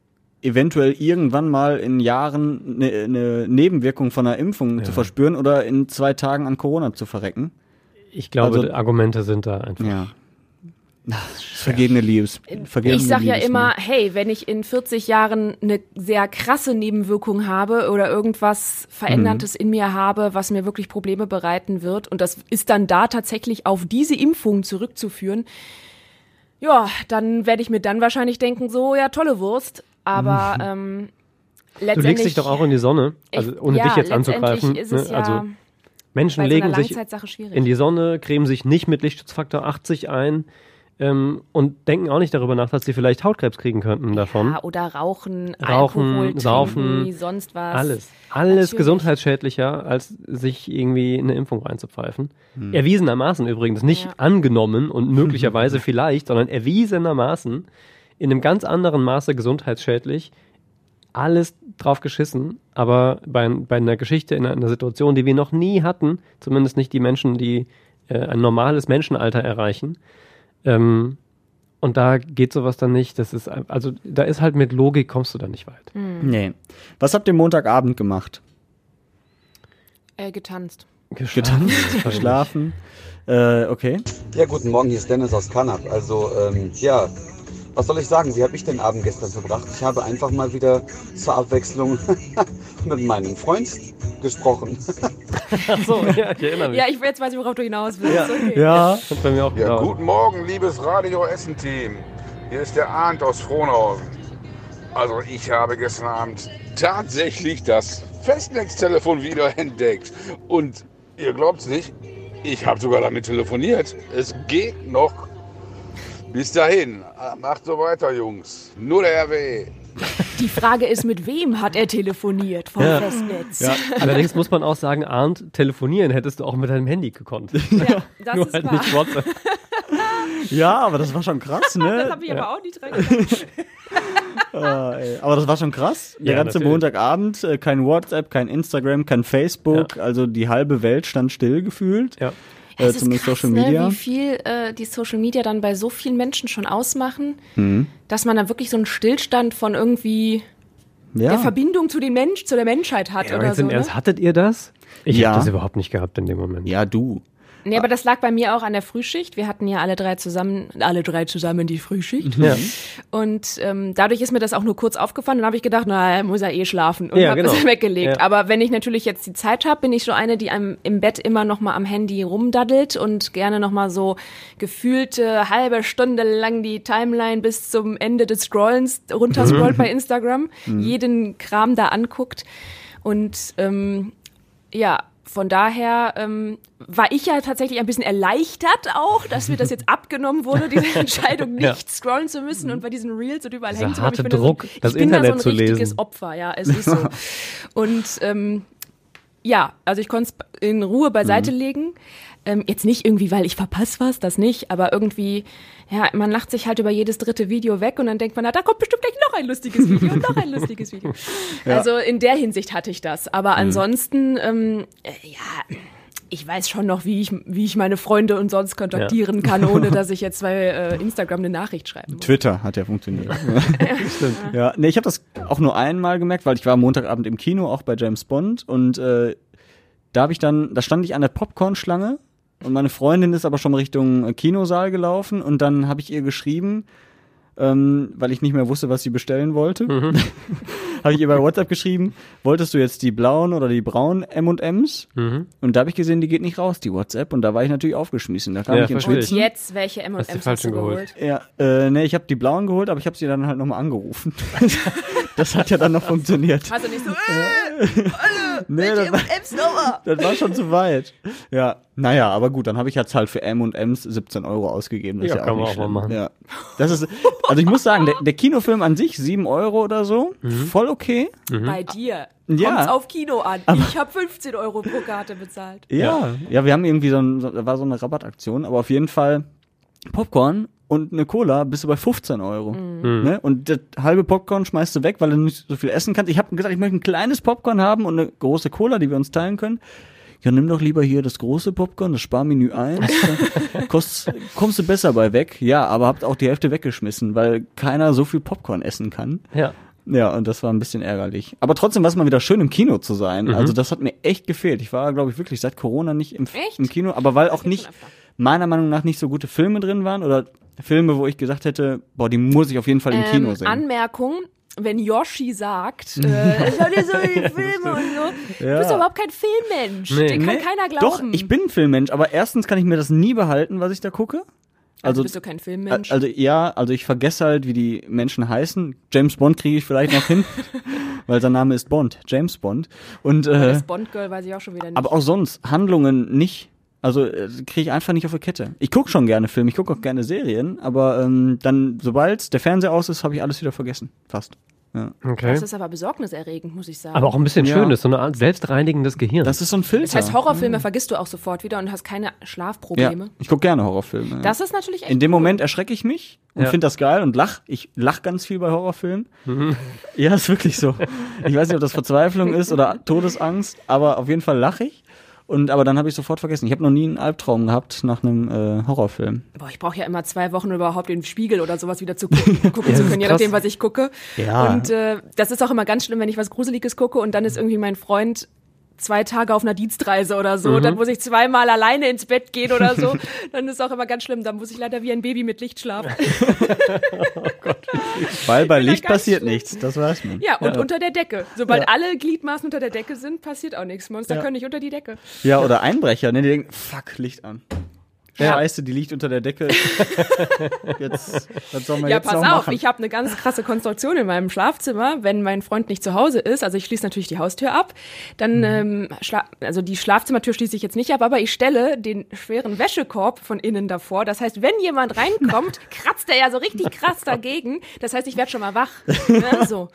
Speaker 3: Eventuell irgendwann mal in Jahren eine, eine Nebenwirkung von einer Impfung
Speaker 2: Ja.
Speaker 3: zu verspüren oder in zwei Tagen an Corona zu verrecken?
Speaker 2: Ich glaube,
Speaker 3: also-
Speaker 2: Argumente sind da einfach.
Speaker 3: Ja. Vergebene Liebes. Vergebene
Speaker 1: Ich sag ja immer, hey, wenn ich in 40 Jahren eine sehr krasse Nebenwirkung habe oder irgendwas Verändertes in mir habe, was mir wirklich Probleme bereiten wird und das ist dann da tatsächlich auf diese Impfung zurückzuführen, ja, dann werde ich mir dann wahrscheinlich denken, so, ja, tolle Wurst, aber ähm,
Speaker 2: Du
Speaker 1: letztendlich...
Speaker 2: legst dich doch auch in die Sonne, also
Speaker 1: Ich-
Speaker 2: ohne
Speaker 1: ja,
Speaker 2: dich jetzt anzugreifen.
Speaker 1: Ist es
Speaker 2: ne?
Speaker 1: ja,
Speaker 2: also Menschen
Speaker 1: Bei so
Speaker 2: legen sich in die Sonne, cremen sich nicht mit Lichtschutzfaktor 80 ein ähm, und denken auch nicht darüber nach, dass sie vielleicht Hautkrebs kriegen könnten davon.
Speaker 1: Ja, oder rauchen,
Speaker 2: Rauchen,
Speaker 1: Alkohol trinken,
Speaker 2: saufen,
Speaker 1: sonst was.
Speaker 2: Alles. Alles
Speaker 1: Natürlich.
Speaker 2: gesundheitsschädlicher, als sich irgendwie eine Impfung reinzupfeifen. Erwiesenermaßen übrigens. Nicht
Speaker 1: Ja.
Speaker 2: angenommen und möglicherweise vielleicht, sondern erwiesenermaßen in einem ganz anderen Maße gesundheitsschädlich. Alles drauf geschissen, aber bei, bei einer Geschichte, in einer Situation, die wir noch nie hatten, zumindest nicht die Menschen, die äh, ein normales Menschenalter erreichen, ähm, und da geht sowas dann nicht. Das ist, also da ist halt mit Logik kommst du da nicht weit.
Speaker 3: Nee. Was habt ihr Montagabend gemacht?
Speaker 1: Äh, getanzt.
Speaker 3: Getanzt? Verschlafen? Äh, okay.
Speaker 10: Ja, guten Morgen, hier ist Dennis aus Kanab. Also, ähm, ja, was soll ich sagen? Wie habe ich den Abend gestern verbracht? Ich habe einfach mal wieder zur Abwechslung mit meinem Freund gesprochen.
Speaker 2: Ach so, ja, ich erinnere mich.
Speaker 1: Ja, ich jetzt weiß ich, worauf du hinaus willst.
Speaker 2: Ja.
Speaker 1: Okay.
Speaker 2: Ja, hat bei mir auch
Speaker 11: Ja, guten Morgen, liebes Radio Essen-Team. Hier ist der Arndt aus Frohnhausen. Also, ich habe gestern Abend tatsächlich das Festnetztelefon wieder entdeckt. Und ihr glaubt's nicht, ich habe sogar damit telefoniert. Es geht noch. Bis dahin, macht so weiter, Jungs. Nur der RW.
Speaker 1: Die Frage ist, mit wem hat er telefoniert vom
Speaker 2: Ja.
Speaker 1: Festnetz?
Speaker 2: Ja. Allerdings muss man auch sagen, Arndt, telefonieren hättest du auch mit deinem Handy gekonnt.
Speaker 1: Ja, das
Speaker 2: Nur
Speaker 1: ist
Speaker 2: halt
Speaker 1: wahr.
Speaker 2: nicht WhatsApp.
Speaker 3: Ja, aber das war schon krass, ne?
Speaker 1: Das habe ich aber auch nicht dran gedacht.
Speaker 3: Ah. Aber das war schon krass. Der
Speaker 2: Ja,
Speaker 3: ganze
Speaker 2: natürlich.
Speaker 3: Montagabend, äh, kein WhatsApp, kein Instagram, kein Facebook. Also die halbe Welt stand still gefühlt.
Speaker 2: Ja.
Speaker 3: Äh,
Speaker 1: Es ist
Speaker 3: zumindest
Speaker 1: krass,
Speaker 3: Social
Speaker 1: ne,
Speaker 3: Media.
Speaker 1: wie viel äh, die Social Media dann bei so vielen Menschen schon ausmachen,
Speaker 3: Mhm.
Speaker 1: dass man dann wirklich so einen Stillstand von irgendwie der
Speaker 3: Ja.
Speaker 1: Verbindung zu den Mensch, zu der Menschheit hat
Speaker 2: Ja,
Speaker 1: oder
Speaker 2: jetzt
Speaker 1: so.
Speaker 2: im
Speaker 1: Ne?
Speaker 2: Ernst, hattet ihr das? Ich
Speaker 3: Ja.
Speaker 2: hab das überhaupt nicht gehabt in dem Moment.
Speaker 3: ja, du.
Speaker 1: Nee, aber das lag bei mir auch an der Frühschicht. Wir hatten ja alle drei zusammen, alle drei zusammen die Frühschicht.
Speaker 2: Ja.
Speaker 1: Und ähm, dadurch ist mir das auch nur kurz aufgefallen. Und dann habe ich gedacht, na, muss er eh schlafen und
Speaker 2: Ja,
Speaker 1: habe
Speaker 2: genau.
Speaker 1: es weggelegt.
Speaker 2: Ja.
Speaker 1: Aber wenn ich natürlich jetzt die Zeit habe, bin ich so eine, die am, im Bett immer noch mal am Handy rumdaddelt und gerne noch mal so gefühlte halbe Stunde lang die Timeline bis zum Ende des Scrollens runterscrollt bei Instagram, jeden Kram da anguckt und ähm, ja, von daher ähm, war ich ja tatsächlich ein bisschen erleichtert auch, dass mir das jetzt abgenommen wurde, diese Entscheidung nicht
Speaker 2: Ja.
Speaker 1: scrollen zu müssen und bei diesen Reels und überall hängen zu bleiben. Ich bin da
Speaker 2: Druck,
Speaker 1: so, ich bin da so ein richtiges
Speaker 2: lesen.
Speaker 1: Opfer, ja, es ist so. und ähm, ja, also ich konnte es in Ruhe beiseite
Speaker 2: Mhm.
Speaker 1: legen. Ähm, jetzt nicht irgendwie, weil ich verpasse was, das nicht, aber irgendwie, ja, man lacht sich halt über jedes dritte Video weg und dann denkt man, na, da kommt bestimmt gleich noch ein lustiges Video und noch ein lustiges Video. Also in der Hinsicht hatte ich das.
Speaker 2: Mhm.
Speaker 1: Aber ansonsten, ähm, äh, ja, ich weiß schon noch, wie ich, wie ich meine Freunde und sonst kontaktieren kann, ohne dass ich jetzt bei äh, Instagram eine Nachricht schreiben muss.
Speaker 3: Twitter hat ja funktioniert. ja, nee, ich habe das auch nur einmal gemerkt, weil ich war Montagabend im Kino, auch bei James Bond und äh, da habe ich dann, da stand ich an der Popcorn-Schlange und meine Freundin ist aber schon Richtung äh, Kinosaal gelaufen und dann habe ich ihr geschrieben, ähm, weil ich nicht mehr wusste, was sie bestellen wollte,
Speaker 2: Mhm.
Speaker 3: habe ich ihr bei WhatsApp geschrieben, wolltest du jetzt die blauen oder die braunen M&Ms?
Speaker 2: Mhm.
Speaker 3: Und da habe ich gesehen, die geht nicht raus, die WhatsApp und da war ich natürlich aufgeschmissen, da kam
Speaker 2: Ja,
Speaker 3: ich ins. Schwitzen.
Speaker 1: Jetzt, welche M&M's
Speaker 2: Hast
Speaker 1: du
Speaker 2: geholt.
Speaker 1: geholt?
Speaker 3: Ja, äh, nee, ich habe die blauen geholt, aber ich habe sie dann halt nochmal angerufen. das hat ja dann noch funktioniert.
Speaker 1: Also nicht so, äh,
Speaker 3: Nee, das, war,
Speaker 1: M&M's nochmal?
Speaker 3: das war schon zu weit. Ja, naja, aber gut, dann habe ich jetzt halt für M und M's 17 Euro ausgegeben. Das
Speaker 2: Ja,
Speaker 3: ist ja
Speaker 2: kann
Speaker 3: auch
Speaker 2: man
Speaker 3: nicht
Speaker 2: auch mal machen.
Speaker 3: Ja. Das ist, also ich muss sagen, der, der Kinofilm an sich, 7 Euro oder so, voll okay.
Speaker 1: Bei dir.
Speaker 3: Ja.
Speaker 1: Kommt's auf Kino an. ich habe 15 Euro pro Karte bezahlt.
Speaker 3: Ja, ja, wir haben irgendwie so, ein, so da war so eine Rabattaktion, aber auf jeden Fall Popcorn und eine Cola bist du bei 15 Euro. Ne? Und das halbe Popcorn schmeißt du weg, weil du nicht so viel essen kannst. Ich habe gesagt, ich möchte ein kleines Popcorn haben und eine große Cola, die wir uns teilen können. Ja, nimm doch lieber hier das große Popcorn, das Sparmenü 1. da kost, kommst du besser bei weg. Ja, aber habt auch die Hälfte weggeschmissen, weil keiner so viel Popcorn essen kann.
Speaker 2: Ja.
Speaker 3: Ja, und das war ein bisschen ärgerlich. Aber trotzdem war es mal wieder schön im Kino zu sein.
Speaker 2: Mhm.
Speaker 3: Also das hat mir echt gefehlt. Ich war, glaube ich, wirklich seit Corona nicht im, im Kino, aber weil auch nicht meiner Meinung nach nicht so gute Filme drin waren oder Filme, wo ich gesagt hätte, boah, die muss ich auf jeden Fall im Kino
Speaker 1: Ähm,
Speaker 3: sehen.
Speaker 1: Anmerkung, wenn Yoshi sagt, äh, schau dir so die Filme und so,
Speaker 3: Ja.
Speaker 1: du bist doch überhaupt kein Filmmensch.
Speaker 2: Nee.
Speaker 1: Den kann
Speaker 3: Nee,
Speaker 1: keiner
Speaker 3: Doch,
Speaker 1: glauben.
Speaker 3: ich bin ein Filmmensch, aber erstens kann ich mir das nie behalten, was ich da gucke.
Speaker 1: Also bist du kein Filmmensch?
Speaker 3: Also ja, also ich vergesse halt, wie die Menschen heißen. James Bond kriege ich vielleicht noch hin, weil sein Name ist Bond, James Bond. Und äh,
Speaker 1: das Bond-Girl weiß ich auch schon wieder nicht.
Speaker 3: aber auch sonst Handlungen nicht. Also äh, kriege ich einfach nicht auf die Kette. Ich gucke schon gerne Filme, ich gucke auch gerne Serien, aber ähm, dann, sobald der Fernseher aus ist, habe ich alles wieder vergessen. Fast. Ja.
Speaker 2: Okay.
Speaker 1: Das ist aber besorgniserregend, muss ich sagen.
Speaker 2: Aber auch ein bisschen
Speaker 3: Ja.
Speaker 2: schön ist, so eine Art selbstreinigendes Gehirn.
Speaker 3: Das ist so ein Filter.
Speaker 1: das heißt, Horrorfilme vergisst du auch sofort wieder und hast keine
Speaker 3: ja,
Speaker 1: Schlafprobleme.
Speaker 3: ich gucke gerne Horrorfilme. ja.
Speaker 1: Das ist natürlich echt
Speaker 3: In dem
Speaker 1: cool.
Speaker 3: Moment erschrecke ich mich und
Speaker 2: Ja.
Speaker 3: finde das geil und lach. Ich lach ganz viel bei Horrorfilmen. Ja, ist wirklich so. Ich weiß nicht, ob das Verzweiflung ist oder Todesangst, aber auf jeden Fall lache ich. Und aber dann habe ich sofort vergessen. Ich habe noch nie einen Albtraum gehabt nach einem äh, Horrorfilm.
Speaker 1: Boah, ich brauche ja immer zwei Wochen um überhaupt den Spiegel oder sowas wieder zu gucken, gucken zu
Speaker 2: ist
Speaker 1: können, je nachdem, was ich gucke.
Speaker 3: Ja.
Speaker 1: Und äh, das ist auch immer ganz schlimm, wenn ich was Gruseliges gucke und dann ist irgendwie mein Freund zwei Tage auf einer Dienstreise oder so,
Speaker 3: Mhm.
Speaker 1: dann muss ich zweimal alleine ins Bett gehen oder so, dann ist auch immer ganz schlimm, dann muss ich leider wie ein Baby mit Licht schlafen.
Speaker 3: Weil bei
Speaker 1: bin da
Speaker 3: Licht passiert
Speaker 1: schlimm.
Speaker 3: nichts, das weiß man.
Speaker 1: Ja, und unter der Decke. Sobald
Speaker 3: Ja.
Speaker 1: alle Gliedmaßen unter der Decke sind, passiert auch nichts. Monster
Speaker 3: Ja.
Speaker 1: können nicht unter die Decke.
Speaker 3: Ja, oder Einbrecher, ne? Die denken, fuck, Licht an.
Speaker 1: Ja.
Speaker 3: Scheiße, die liegt unter der Decke. jetzt, was soll man
Speaker 1: Ja,
Speaker 3: jetzt
Speaker 1: pass
Speaker 3: noch
Speaker 1: auf,
Speaker 3: machen?
Speaker 1: ich habe eine ganz krasse Konstruktion in meinem Schlafzimmer. Wenn mein Freund nicht zu Hause ist, also ich schließe natürlich die Haustür ab, dann,
Speaker 3: Mhm.
Speaker 1: ähm, schla also die Schlafzimmertür schließe ich jetzt nicht ab, aber ich stelle den schweren Wäschekorb von innen davor. Das heißt, wenn jemand reinkommt, kratzt er ja so richtig krass dagegen. Das heißt, ich werde schon mal wach. Ne? So.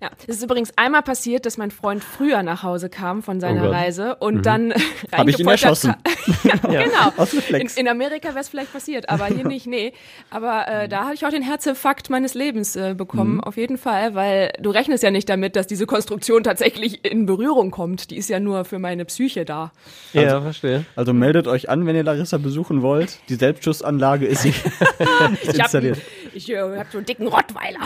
Speaker 1: Ja, es ist übrigens einmal passiert, dass mein Freund früher nach Hause kam von seiner
Speaker 2: Oh.
Speaker 1: Reise und dann
Speaker 3: ich ihn
Speaker 1: reingepoltert
Speaker 3: erschossen.
Speaker 1: kam. ja, genau.
Speaker 3: Aus Reflex.
Speaker 1: in Amerika wäre es vielleicht passiert, aber hier nicht, nee. Aber äh, da habe ich auch den Herzinfarkt meines Lebens äh, bekommen, auf jeden Fall, weil du rechnest ja nicht damit, dass diese Konstruktion tatsächlich in Berührung kommt. Die ist ja nur für meine Psyche da.
Speaker 2: ja, verstehe.
Speaker 3: Also meldet euch an, wenn ihr Larissa besuchen wollt. Die Selbstschussanlage ist,
Speaker 1: Ich habe
Speaker 3: installiert.
Speaker 1: ich, äh, hab so einen dicken Rottweiler.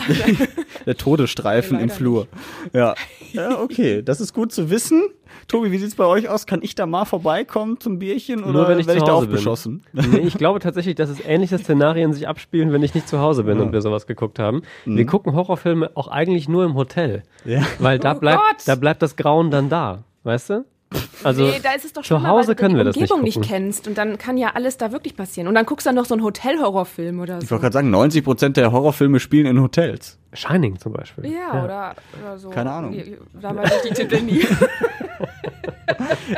Speaker 3: Der Todesstreifen im Flur. Ja. ja, okay. Das ist gut zu wissen. Tobi, wie sieht's bei euch aus? Kann ich da mal vorbeikommen zum Bierchen oder
Speaker 2: Nur wenn ich
Speaker 3: werd
Speaker 2: zu
Speaker 3: da beschossen?
Speaker 2: Nee, ich glaube tatsächlich, dass es ähnliche Szenarien sich abspielen, wenn ich nicht zu Hause bin und wir sowas geguckt haben. Wir gucken Horrorfilme auch eigentlich nur im Hotel.
Speaker 3: Mhm. Ja.
Speaker 2: Weil da
Speaker 1: Oh
Speaker 2: bleibt,
Speaker 1: Gott.
Speaker 2: da bleibt das Grauen dann da. Weißt du? Also,
Speaker 1: nee, da ist es doch
Speaker 2: zu
Speaker 1: schon
Speaker 2: Hause
Speaker 1: weil
Speaker 2: können
Speaker 1: du
Speaker 2: wir
Speaker 1: die
Speaker 2: das nicht
Speaker 1: Umgebung nicht, kennst und dann kann ja alles da wirklich passieren. Und dann guckst du dann noch so einen Hotelhorrorfilm oder
Speaker 3: Ich
Speaker 1: so.
Speaker 3: wollte gerade sagen, 90 Prozent der Horrorfilme spielen in Hotels.
Speaker 2: Shining zum Beispiel.
Speaker 1: Ja, Oder, oder so.
Speaker 3: Keine Ahnung.
Speaker 1: Wie- Da weiß ich die Titel nie.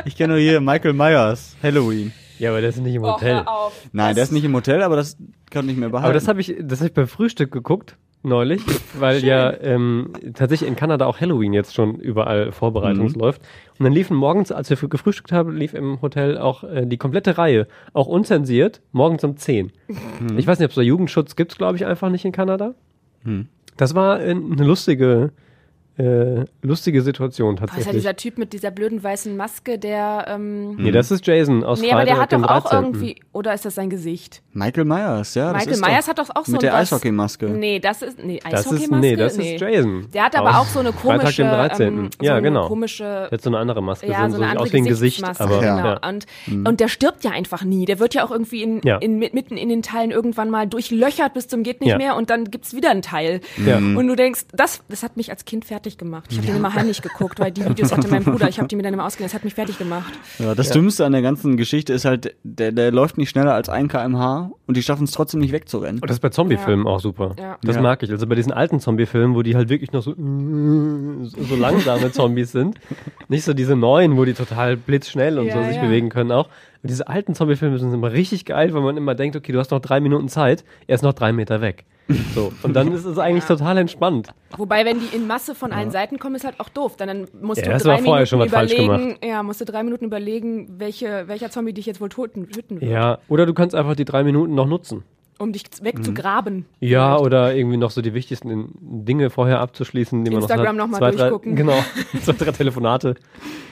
Speaker 3: Ich kenne nur hier Michael Myers, Halloween.
Speaker 2: Ja, aber der ist nicht im
Speaker 1: Oh,
Speaker 2: Hotel.
Speaker 1: hör auf.
Speaker 3: Nein, der ist nicht im Hotel, aber das kann ich nicht mehr behalten.
Speaker 2: Aber das habe ich, das habe ich beim Frühstück geguckt neulich, weil ja ähm, tatsächlich in Kanada auch Halloween jetzt schon überall Vorbereitungs
Speaker 3: Mhm.
Speaker 2: läuft. Und dann liefen morgens, als wir gefrühstückt haben, lief im Hotel auch äh, die komplette Reihe, auch unzensiert, morgens um 10.
Speaker 3: Mhm.
Speaker 2: Ich weiß nicht, ob es da Jugendschutz gibt, glaube ich einfach nicht in Kanada.
Speaker 3: Mhm.
Speaker 2: Das war äh, eine lustige, äh, lustige Situation
Speaker 1: Das ist ja
Speaker 2: tatsächlich.
Speaker 1: dieser Typ mit dieser blöden weißen Maske, der. Ähm,
Speaker 2: nee, das ist Jason aus
Speaker 1: nee, aber der
Speaker 2: Freitag,
Speaker 1: hat
Speaker 2: dem
Speaker 1: doch auch
Speaker 2: 13..
Speaker 1: irgendwie. Oder ist das sein Gesicht?
Speaker 3: Michael Myers, ja. das
Speaker 1: Michael
Speaker 3: ist
Speaker 1: Myers
Speaker 3: doch
Speaker 1: hat doch auch so
Speaker 3: Mit der Eishockeymaske.
Speaker 1: Nee, das ist. Nee,
Speaker 2: Das ist,
Speaker 1: Eishockeymaske?
Speaker 2: nee, das ist Jason.
Speaker 1: Der hat aber auch so eine
Speaker 2: Freitag,
Speaker 1: komische.
Speaker 2: dem 13..
Speaker 1: Ähm, so
Speaker 2: ja,
Speaker 1: eine
Speaker 2: genau.
Speaker 1: komische.
Speaker 2: Der hat so eine andere Maske,
Speaker 1: Ja,
Speaker 2: so,
Speaker 1: so eine andere
Speaker 2: aus wie ein Gesicht, aber
Speaker 1: genau.
Speaker 2: ja.
Speaker 1: Und, und der stirbt ja einfach nie. Der wird ja auch irgendwie in,
Speaker 2: Ja.
Speaker 1: in, mit- mitten in den Teilen irgendwann mal durchlöchert bis zum geht nicht
Speaker 2: Ja.
Speaker 1: mehr und dann gibt's wieder einen Teil.
Speaker 2: Ja.
Speaker 1: Und du denkst, das, das hat mich als Kind fertig gemacht. Ich habe den immer heimlich geguckt, weil die Videos hatte mein Bruder. Ich habe die mir dann immer ausgeliehen. Das hat mich fertig gemacht.
Speaker 3: Ja, das Dümmste an der ganzen Geschichte ist halt, der, der läuft nicht schneller als 1 kmh und die schaffen es trotzdem nicht wegzurennen.
Speaker 2: Und das ist bei Zombie-Filmen auch super.
Speaker 1: Ja.
Speaker 2: Das
Speaker 3: Ja.
Speaker 2: mag ich. Also bei diesen alten Zombie-Filmen, wo die halt wirklich noch so, so langsame Zombies sind. Nicht so diese neuen, wo die total blitzschnell und so
Speaker 1: Ja,
Speaker 2: sich
Speaker 1: ja.
Speaker 2: bewegen können auch. Und diese alten Zombie-Filme sind immer richtig geil, weil man immer denkt, okay, du hast noch drei Minuten Zeit, er ist noch drei Meter weg. So. Und dann ist es eigentlich total entspannt.
Speaker 1: Wobei, wenn die in Masse von allen Seiten kommen, ist halt auch doof. Dann, dann musst
Speaker 2: Ja,
Speaker 1: du
Speaker 2: das
Speaker 1: drei
Speaker 2: vorher
Speaker 1: Minuten
Speaker 2: schon was falsch
Speaker 1: überlegen. Ja, musst du drei Minuten überlegen, welche, welcher Zombie dich jetzt wohl toten, töten wird,
Speaker 2: Ja. Oder du kannst einfach die drei Minuten noch nutzen.
Speaker 1: Um dich wegzugraben.
Speaker 2: Ja, oder irgendwie noch so die wichtigsten in- Dinge vorher abzuschließen, die man
Speaker 1: Instagram
Speaker 2: noch,
Speaker 1: noch
Speaker 2: hat.
Speaker 1: mal
Speaker 2: Zwei, drei-
Speaker 1: durchgucken.
Speaker 2: Genau. Zwei, drei Telefonate,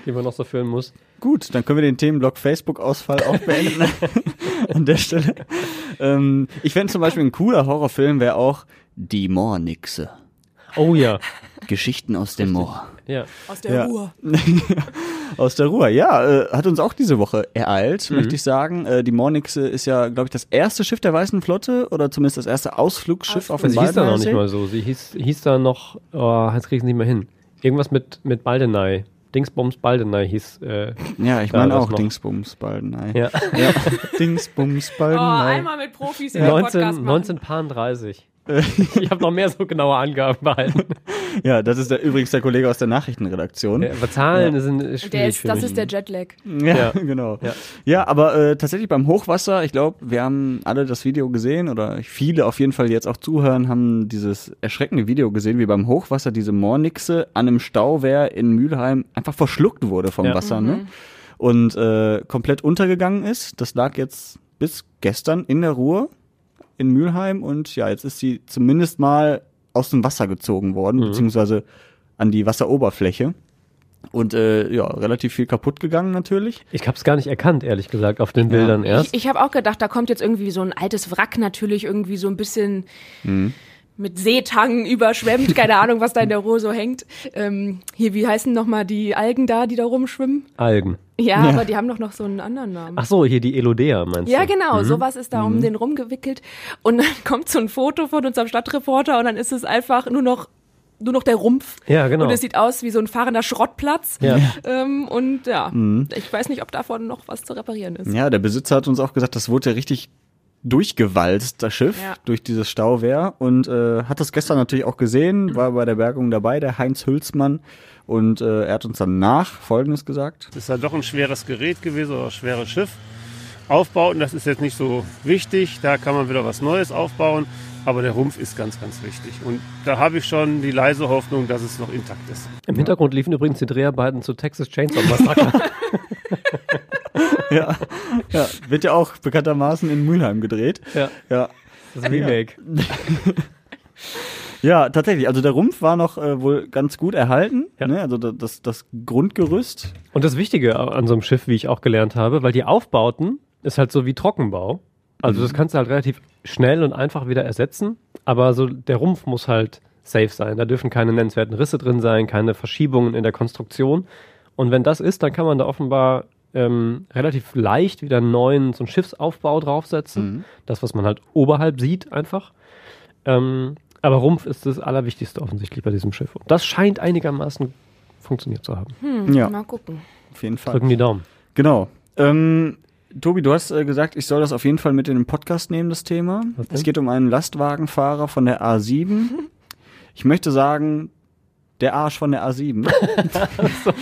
Speaker 2: die man noch so führen muss.
Speaker 3: Gut, dann können wir den Themenblock Facebook-Ausfall auch beenden an der Stelle. Ähm, ich fände zum Beispiel ein cooler Horrorfilm wäre auch Die Moornixe.
Speaker 2: Oh ja.
Speaker 3: Geschichten aus dem Moor.
Speaker 2: Ja.
Speaker 1: Aus der
Speaker 3: Ja.
Speaker 1: Ruhe.
Speaker 3: Aus der Ruhr, ja, äh, hat uns auch diese Woche ereilt,
Speaker 2: Mhm.
Speaker 3: möchte ich sagen. Äh, die Mornixe ist ja, glaube ich, das erste Schiff der Weißen Flotte oder zumindest das erste Ausflugsschiff auf dem
Speaker 2: Sie hieß da noch nicht mal so. Sie hieß, hieß da noch, oh, jetzt krieg ich es nicht mehr hin. Irgendwas mit, mit Baldenei. Dingsbums Baldenei hieß. Äh,
Speaker 3: Ja, ich meine auch
Speaker 2: noch.
Speaker 3: Dingsbums Baldenei.
Speaker 2: Ja.
Speaker 3: ja. Dingsbums
Speaker 1: Oh,
Speaker 3: Baldenei.
Speaker 1: einmal mit Profis in den
Speaker 2: 19,
Speaker 1: Podcast machen.
Speaker 2: 1930. ich habe noch mehr so genaue Angaben behalten.
Speaker 3: Ja, das ist der, übrigens der Kollege aus der Nachrichtenredaktion.
Speaker 2: Ja, aber Zahlen sind ist schwierig
Speaker 1: Der ist,
Speaker 2: für
Speaker 1: das
Speaker 2: mich.
Speaker 1: ist der Jetlag.
Speaker 3: Ja,
Speaker 2: Ja.
Speaker 3: genau.
Speaker 2: Ja.
Speaker 3: Ja, aber äh, tatsächlich beim Hochwasser, ich glaube, wir haben alle das Video gesehen oder viele auf jeden Fall, die jetzt auch zuhören, haben dieses erschreckende Video gesehen, wie beim Hochwasser diese Moornixe an einem Stauwehr in Mülheim einfach verschluckt wurde vom
Speaker 2: Ja.
Speaker 3: Wasser, ne? Und äh, komplett untergegangen ist. Das lag jetzt bis gestern in der Ruhr in Mülheim und ja, jetzt ist sie zumindest mal aus dem Wasser gezogen worden, beziehungsweise an die Wasseroberfläche. Und äh, ja, relativ viel kaputt gegangen natürlich.
Speaker 2: Ich habe es gar nicht erkannt, ehrlich gesagt, auf den Bildern erst.
Speaker 1: Ich, ich habe auch gedacht, da kommt jetzt irgendwie so ein altes Wrack natürlich irgendwie so ein bisschen mit Seetang überschwemmt, keine Ahnung, was da in der Ruhe so hängt. Ähm, hier, wie heißen nochmal die Algen da, die da rumschwimmen?
Speaker 2: Algen.
Speaker 1: Ja, aber die haben doch noch so einen anderen Namen.
Speaker 2: Ach so, hier die Elodea meinst
Speaker 1: Ja,
Speaker 2: du?
Speaker 1: genau, sowas ist da um den rumgewickelt. Und dann kommt so ein Foto von unserem Stadtreporter und dann ist es einfach nur noch nur noch der Rumpf.
Speaker 2: Ja, genau.
Speaker 1: Und es sieht aus wie so ein fahrender Schrottplatz.
Speaker 2: Ja.
Speaker 1: Ähm, und ja, ich weiß nicht, ob davon noch was zu reparieren ist.
Speaker 3: Ja, der Besitzer hat uns auch gesagt, das wurde ja richtig durchgewalzt, das Schiff,
Speaker 1: Ja.
Speaker 3: durch dieses Stauwehr. Und äh, hat das gestern natürlich auch gesehen, war bei der Bergung dabei, der Heinz Hülsmann. Und äh, er hat uns danach Folgendes gesagt.
Speaker 12: Es ist ja doch ein schweres Gerät gewesen oder ein schweres Schiff. Aufbauten, das ist jetzt nicht so wichtig, da kann man wieder was Neues aufbauen, aber der Rumpf ist ganz, ganz wichtig. Und da habe ich schon die leise Hoffnung, dass es noch intakt ist.
Speaker 2: Im Hintergrund liefen übrigens die Dreharbeiten zu Texas Chainsaw Massacre.
Speaker 3: Ja, ja, wird ja auch bekanntermaßen in Mülheim gedreht.
Speaker 2: ja,
Speaker 3: Ja,
Speaker 2: das Remake.
Speaker 3: ja tatsächlich. Also der Rumpf war noch äh, wohl ganz gut erhalten.
Speaker 2: Ja.
Speaker 3: Ne? Also da- das, das Grundgerüst.
Speaker 2: Und das Wichtige an so einem Schiff, wie ich auch gelernt habe, weil die Aufbauten ist halt so wie Trockenbau. Also das kannst du halt relativ schnell und einfach wieder ersetzen, aber so der Rumpf muss halt safe sein. Da dürfen keine nennenswerten Risse drin sein, keine Verschiebungen in der Konstruktion. Und wenn das ist, dann kann man da offenbar ähm, relativ leicht wieder einen neuen so einen Schiffsaufbau draufsetzen. Das, was man halt oberhalb sieht, einfach. Ähm, aber Rumpf ist das Allerwichtigste offensichtlich bei diesem Schiff. Und das scheint einigermaßen funktioniert zu haben.
Speaker 1: Hm,
Speaker 3: Ja.
Speaker 1: Mal gucken.
Speaker 3: Auf jeden Fall.
Speaker 2: Drücken die Daumen.
Speaker 3: Genau. Ähm, Tobi, du hast äh, gesagt, ich soll das auf jeden Fall mit in den Podcast nehmen, das Thema. Es geht um einen Lastwagenfahrer von der A7. Ich möchte sagen, der Arsch von der A7.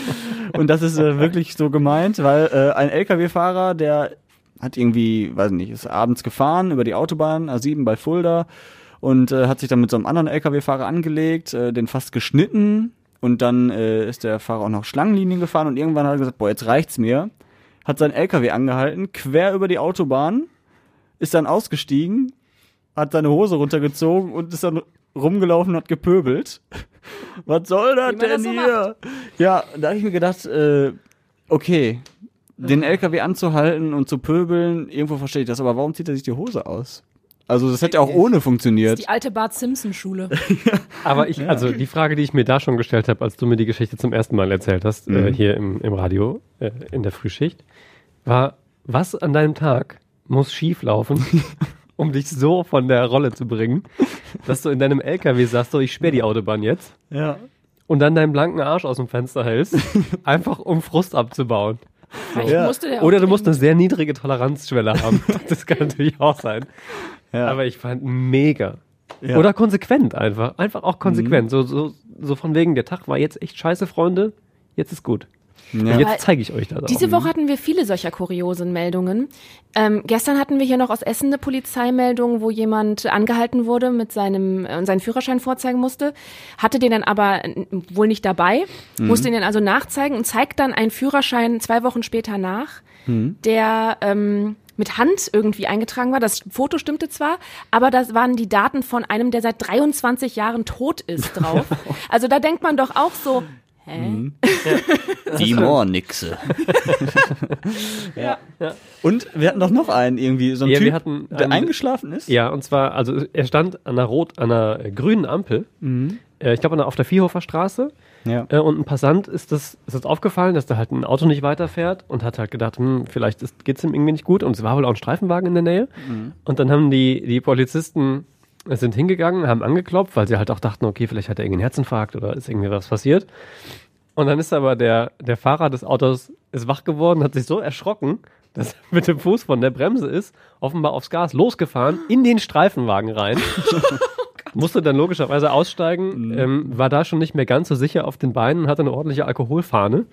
Speaker 3: Und das ist äh, wirklich so gemeint, weil äh, ein LKW-Fahrer, der hat irgendwie, weiß nicht, ist abends gefahren über die Autobahn, A7 bei Fulda und äh, hat sich dann mit so einem anderen LKW-Fahrer angelegt, äh, den fast geschnitten und dann äh, ist der Fahrer auch noch Schlangenlinien gefahren und irgendwann hat er gesagt, boah, jetzt reicht's mir, hat sein LKW angehalten, quer über die Autobahn, ist dann ausgestiegen, hat seine Hose runtergezogen und ist dann rumgelaufen und hat gepöbelt. Was soll das
Speaker 1: das
Speaker 3: denn
Speaker 1: so
Speaker 3: hier? Ja, da habe ich mir gedacht, äh, okay, den LKW anzuhalten und zu pöbeln, irgendwo verstehe ich das, aber warum zieht er sich die Hose aus? Also das hätte ja auch ohne
Speaker 1: Das ist
Speaker 3: funktioniert.
Speaker 1: die alte Bart Simpson Schule.
Speaker 2: Aber ich, also die Frage, die ich mir da schon gestellt habe, als du mir die Geschichte zum ersten Mal erzählt hast, äh,
Speaker 3: Mhm.
Speaker 2: hier im, im Radio, äh, in der Frühschicht, war, was an deinem Tag muss schief laufen, um dich so von der Rolle zu bringen, dass du in deinem LKW sagst, so, ich sperre die Autobahn jetzt
Speaker 3: Ja.
Speaker 2: und dann deinen blanken Arsch aus dem Fenster hältst, einfach um Frust abzubauen.
Speaker 3: Ja.
Speaker 1: musste der
Speaker 2: Oder du musst eine sehr niedrige Toleranzschwelle haben. Das kann natürlich auch sein.
Speaker 3: Ja.
Speaker 2: Aber ich fand mega.
Speaker 3: Ja. Mhm.
Speaker 2: Oder konsequent einfach. Einfach auch konsequent. So, so, so von wegen, der Tag war jetzt echt scheiße, Freunde. Jetzt ist gut.
Speaker 3: Ja.
Speaker 2: Und jetzt zeige ich euch das auch.
Speaker 1: Diese Woche hatten wir viele solcher kuriosen Meldungen. Ähm, gestern hatten wir hier noch aus Essen eine Polizeimeldung, wo jemand angehalten wurde mit seinem äh, seinen Führerschein vorzeigen musste, hatte den dann aber wohl nicht dabei, musste ihn dann also nachzeigen und zeigt dann einen Führerschein zwei Wochen später nach, der ähm, mit Hand irgendwie eingetragen war. Das Foto stimmte zwar, aber das waren die Daten von einem, der seit 23 Jahren tot ist drauf. Also da denkt man doch auch so, hä?
Speaker 3: Die Moornixe.
Speaker 1: Ja.
Speaker 3: Und wir hatten doch noch einen irgendwie, so einen
Speaker 2: Ja, wir
Speaker 3: Typ,
Speaker 2: hatten
Speaker 3: der eingeschlafen ist.
Speaker 2: Ja, und zwar, also er stand an einer rot, an einer grünen Ampel.
Speaker 3: Mhm.
Speaker 2: Äh, ich glaube, auf der Vierhofer Straße.
Speaker 3: Ja.
Speaker 2: Äh, und ein Passant ist das, ist das aufgefallen, dass da halt ein Auto nicht weiterfährt und hat halt gedacht, hm, vielleicht ist, geht's ihm irgendwie nicht gut. Und es war wohl auch ein Streifenwagen in der Nähe.
Speaker 3: Mhm.
Speaker 2: Und dann haben die, die Polizisten sind hingegangen, haben angeklopft, weil sie halt auch dachten, okay, vielleicht hat er irgendwie einen Herzinfarkt oder ist irgendwie was passiert. Und dann ist aber der, der Fahrer des Autos ist wach geworden, hat sich so erschrocken, dass er mit dem Fuß von der Bremse ist, offenbar aufs Gas losgefahren, in den Streifenwagen rein. musste dann logischerweise aussteigen, ähm, war da schon nicht mehr ganz so sicher auf den Beinen, hatte eine ordentliche Alkoholfahne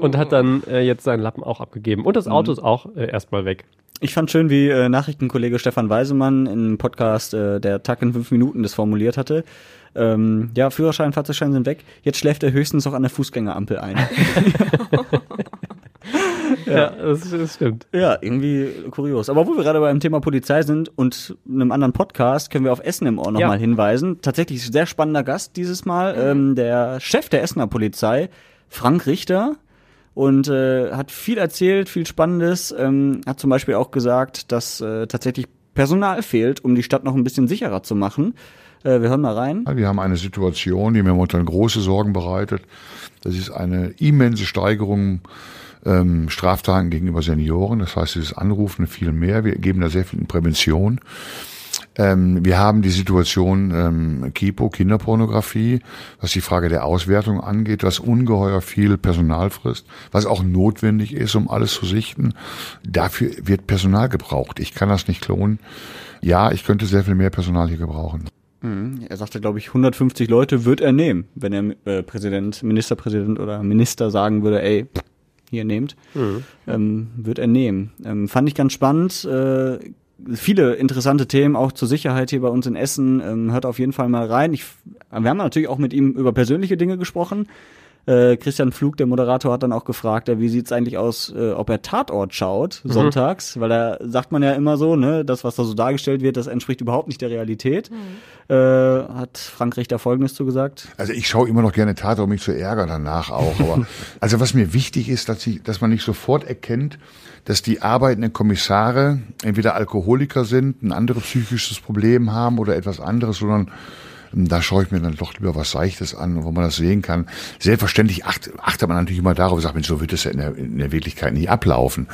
Speaker 2: und hat dann äh, jetzt seinen Lappen auch abgegeben. Und das Auto ist auch äh, erstmal weg.
Speaker 3: Ich fand schön, wie äh, Nachrichtenkollege Stefan Weisemann im Podcast äh, der Tag in fünf Minuten das formuliert hatte. Ähm, ja, Führerschein, Fahrzeugschein sind weg. Jetzt schläft er höchstens noch an der Fußgängerampel ein.
Speaker 2: Ja, das, das stimmt.
Speaker 3: Ja, irgendwie kurios. Aber wo wir gerade beim Thema Polizei sind und einem anderen Podcast, können wir auf Essen im Ohr nochmal
Speaker 2: Ja.
Speaker 3: mal hinweisen. Tatsächlich sehr spannender Gast dieses Mal, ähm, der Chef der Essener Polizei, Frank Richter. Und äh, hat viel erzählt, viel Spannendes. Ähm, hat zum Beispiel auch gesagt, dass äh, tatsächlich Personal fehlt, um die Stadt noch ein bisschen sicherer zu machen. Äh, wir hören mal rein.
Speaker 13: Wir haben eine Situation, die mir momentan große Sorgen bereitet. Das ist eine immense Steigerung ähm, Straftaten gegenüber Senioren. Das heißt, dieses Anrufen viel mehr. Wir geben da sehr viel in Prävention. Ähm, wir haben die Situation ähm, Kipo, Kinderpornografie, was die Frage der Auswertung angeht, was ungeheuer viel Personal frisst, was auch notwendig ist, um alles zu sichten. Dafür wird Personal gebraucht. Ich kann das nicht klonen. Ja, ich könnte sehr viel mehr Personal hier gebrauchen.
Speaker 3: Mhm. Er sagte, glaube ich, 150 Leute wird er nehmen, wenn er äh, Präsident, Ministerpräsident oder Minister sagen würde, ey, hier nehmt, ähm, wird er nehmen. Ähm, fand ich ganz spannend. Äh, viele interessante Themen auch zur Sicherheit hier bei uns in Essen. Ähm, hört auf jeden Fall mal rein. Ich, wir haben natürlich auch mit ihm über persönliche Dinge gesprochen. Äh, Christian Pflug, der Moderator, hat dann auch gefragt, äh, wie sieht's eigentlich aus, äh, ob er Tatort schaut
Speaker 2: Mhm.
Speaker 3: sonntags, weil da sagt man ja immer so, ne, das, was da so dargestellt wird, das entspricht überhaupt nicht der Realität. Äh, hat Frank Richter Folgendes zugesagt.
Speaker 13: Also ich schaue immer noch gerne Tatort, um mich zu ärgern danach auch. Aber also was mir wichtig ist, dass, ich, dass man nicht sofort erkennt, dass die arbeitenden Kommissare entweder Alkoholiker sind, ein anderes psychisches Problem haben oder etwas anderes, sondern da schaue ich mir dann doch lieber was Seichtes an, wo man das sehen kann. Selbstverständlich acht, achtet man natürlich immer darauf, sagt, Mensch, so wird es ja in der, in der Wirklichkeit nicht ablaufen.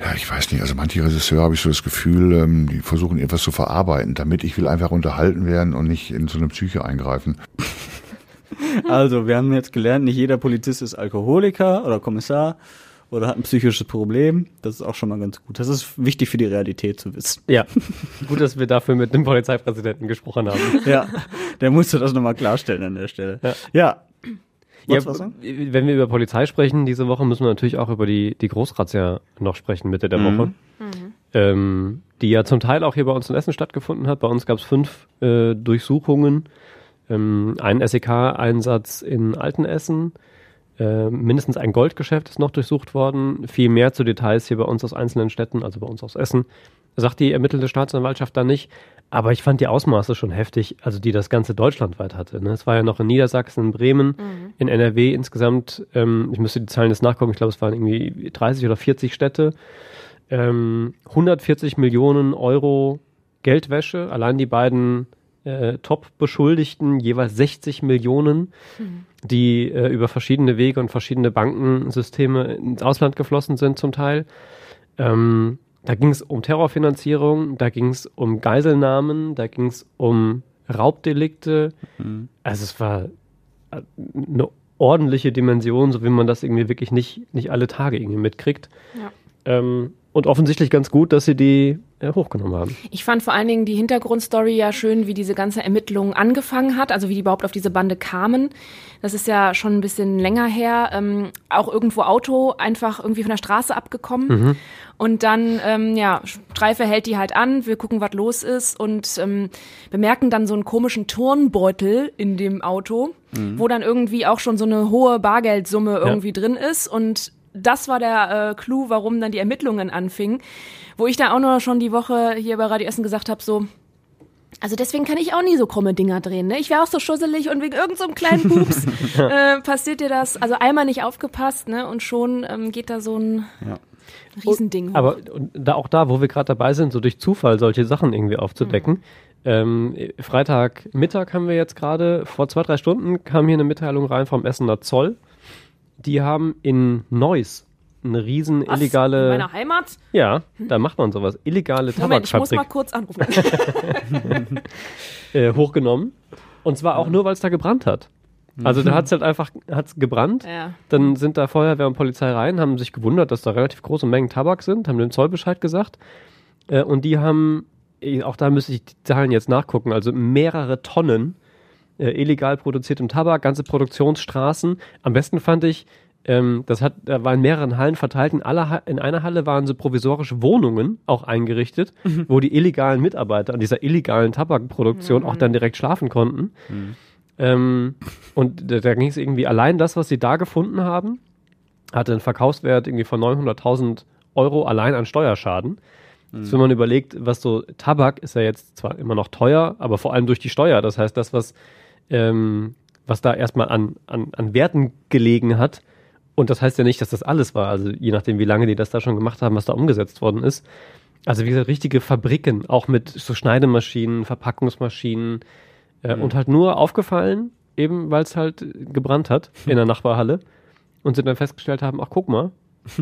Speaker 13: Ja, ich weiß nicht, also manche Regisseure habe ich so das Gefühl, ähm, die versuchen etwas zu verarbeiten, damit ich will einfach unterhalten werden und nicht in so eine Psyche eingreifen.
Speaker 3: Also, wir haben jetzt gelernt, nicht jeder Polizist ist Alkoholiker oder Kommissar oder hat ein psychisches Problem. Das ist auch schon mal ganz gut. Das ist wichtig für die Realität zu wissen.
Speaker 2: Ja, gut, dass wir dafür mit dem Polizeipräsidenten gesprochen haben.
Speaker 3: Ja, der musste das nochmal klarstellen an der Stelle.
Speaker 2: Ja.
Speaker 3: Ja.
Speaker 2: Ja,
Speaker 3: Wolltest du was sagen?
Speaker 2: wenn wir über Polizei sprechen diese Woche, müssen wir natürlich auch über die, die Großrazzia noch sprechen, Mitte der
Speaker 3: Mhm.
Speaker 2: Woche. Ähm, die ja zum Teil auch hier bei uns in Essen stattgefunden hat. Bei uns gab es fünf äh, Durchsuchungen, ähm, einen SEK-Einsatz in Altenessen, äh, mindestens ein Goldgeschäft ist noch durchsucht worden. Viel mehr zu Details hier bei uns aus einzelnen Städten, also bei uns aus Essen, sagt die ermittelte Staatsanwaltschaft da nicht. Aber ich fand die Ausmaße schon heftig, also die das ganze deutschlandweit hatte. Ne? Es war ja noch in Niedersachsen, in Bremen, in NRW insgesamt, ähm, ich müsste die Zahlen jetzt nachgucken, ich glaube, es waren irgendwie 30 oder 40 Städte. Ähm, 140 Millionen Euro Geldwäsche, allein die beiden äh, Top-Beschuldigten jeweils 60 Millionen, die äh, über verschiedene Wege und verschiedene Bankensysteme ins Ausland geflossen sind zum Teil. Ähm, da ging es um Terrorfinanzierung, da ging es um Geiselnahmen, da ging es um Raubdelikte. Also es war äh, eine ordentliche Dimension, so wie man das irgendwie wirklich nicht, nicht alle Tage irgendwie mitkriegt.
Speaker 1: Ja.
Speaker 2: Ähm, und offensichtlich ganz gut, dass sie die äh, hochgenommen haben.
Speaker 1: Ich fand vor allen Dingen die Hintergrundstory ja schön, wie diese ganze Ermittlung angefangen hat, also wie die überhaupt auf diese Bande kamen. Das ist ja schon ein bisschen länger her. Ähm, auch irgendwo Auto einfach irgendwie von der Straße abgekommen.
Speaker 14: Mhm.
Speaker 1: Und dann, ähm, ja, Streife hält die halt an, wir gucken, was los ist und ähm, bemerken dann so einen komischen Turnbeutel in dem Auto,
Speaker 14: Mhm.
Speaker 1: wo dann irgendwie auch schon so eine hohe Bargeldsumme irgendwie drin ist. Und das war der äh, Clou, warum dann die Ermittlungen anfingen. Wo ich da auch noch schon die Woche hier bei Radio Essen gesagt habe, so, also deswegen kann ich auch nie so krumme Dinger drehen. Ne? Ich wäre auch so schusselig und wegen irgendeinem so kleinen Pups äh, passiert dir das. Also einmal nicht aufgepasst, ne? Und schon ähm, geht da so ein Riesending hoch.
Speaker 2: Aber da, auch da, wo wir gerade dabei sind, so durch Zufall solche Sachen irgendwie aufzudecken. Ähm, Freitagmittag haben wir jetzt gerade, vor zwei, drei Stunden kam hier eine Mitteilung rein vom Essener Zoll. Die haben in Neuss eine riesen
Speaker 1: Was?
Speaker 2: illegale.
Speaker 1: In meiner Heimat?
Speaker 2: Ja, da macht man sowas. Illegale
Speaker 1: Moment, ich muss mal kurz anrufen.
Speaker 2: äh, hochgenommen. Und zwar auch nur, weil es da gebrannt hat. Also da hat's halt einfach hat's gebrannt.
Speaker 1: Ja.
Speaker 2: Dann sind da Feuerwehr und Polizei rein, haben sich gewundert, dass da relativ große Mengen Tabak sind, haben dem Zoll Bescheid gesagt. Äh, und die haben, eh, auch da müsste ich die Zahlen jetzt nachgucken, also mehrere Tonnen äh, illegal produziertem Tabak, ganze Produktionsstraßen. Am besten fand ich, ähm, das hat, da war in mehreren Hallen verteilt. In, aller, in einer Halle waren so provisorische Wohnungen auch eingerichtet, wo die illegalen Mitarbeiter an dieser illegalen Tabakproduktion auch dann direkt schlafen konnten. Ähm, und da, da ging es irgendwie allein das, was sie da gefunden haben, hatte einen Verkaufswert irgendwie von 900.000 Euro allein an Steuerschaden. Jetzt, wenn man überlegt, was so Tabak ist ja jetzt zwar immer noch teuer, aber vor allem durch die Steuer. Das heißt, das, was, ähm, was da erstmal an, an, an Werten gelegen hat, und das heißt ja nicht, dass das alles war. Also je nachdem, wie lange die das da schon gemacht haben, was da umgesetzt worden ist. Also wie gesagt, richtige Fabriken, auch mit so Schneidemaschinen, Verpackungsmaschinen äh,
Speaker 3: Mhm.
Speaker 2: und halt nur aufgefallen, eben weil es halt gebrannt hat in der Nachbarhalle und sie dann festgestellt haben, ach guck mal,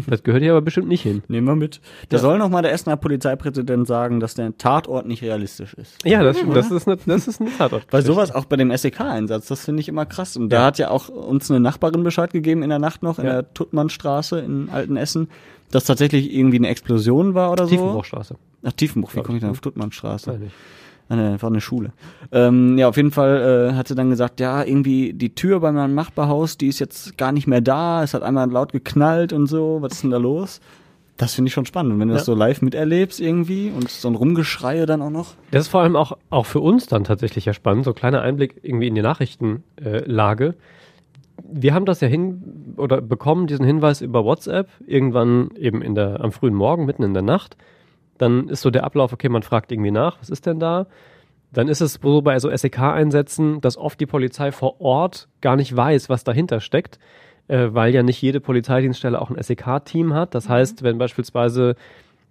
Speaker 2: das gehört hier aber bestimmt nicht hin.
Speaker 3: Nehmen wir mit. Da
Speaker 2: Ja.
Speaker 3: soll noch mal der Essener Polizeipräsident sagen, dass der Tatort nicht realistisch ist.
Speaker 2: Ja, das, das ist eine, das ist eine Tatort.
Speaker 3: Bei sowas auch bei dem SEK-Einsatz, das finde ich immer krass. Und da hat ja auch uns eine Nachbarin Bescheid gegeben in der Nacht noch, in
Speaker 2: Ja.
Speaker 3: der Tuttmannstraße in Altenessen, dass tatsächlich irgendwie eine Explosion war oder so.
Speaker 2: Tiefenbruchstraße.
Speaker 3: Ach, Tiefenbruch, wie komme ich denn
Speaker 2: ne?
Speaker 3: auf Tuttmannstraße?
Speaker 2: Weiß nicht.
Speaker 3: Ah, ne, war eine Schule. Ähm, ja, auf jeden Fall äh, hat sie dann gesagt, ja, irgendwie die Tür bei meinem Nachbarhaus, die ist jetzt gar nicht mehr da. Es hat einmal laut geknallt und so. Was ist denn da los? Das finde ich schon spannend. Und wenn du
Speaker 2: Ja.
Speaker 3: das so live miterlebst irgendwie und so ein Rumgeschreie dann auch noch.
Speaker 2: Das ist vor allem auch, auch für uns dann tatsächlich ja spannend, so ein kleiner Einblick irgendwie in die Nachrichtenlage. Äh, wir haben das ja hin oder bekommen diesen Hinweis über WhatsApp irgendwann eben in der am frühen Morgen mitten in der Nacht. Dann ist so der Ablauf, okay, man fragt irgendwie nach, was ist denn da? Dann ist es so bei so SEK-Einsätzen, dass oft die Polizei vor Ort gar nicht weiß, was dahinter steckt, äh, weil ja nicht jede Polizeidienststelle auch ein SEK-Team hat. Das heißt, wenn beispielsweise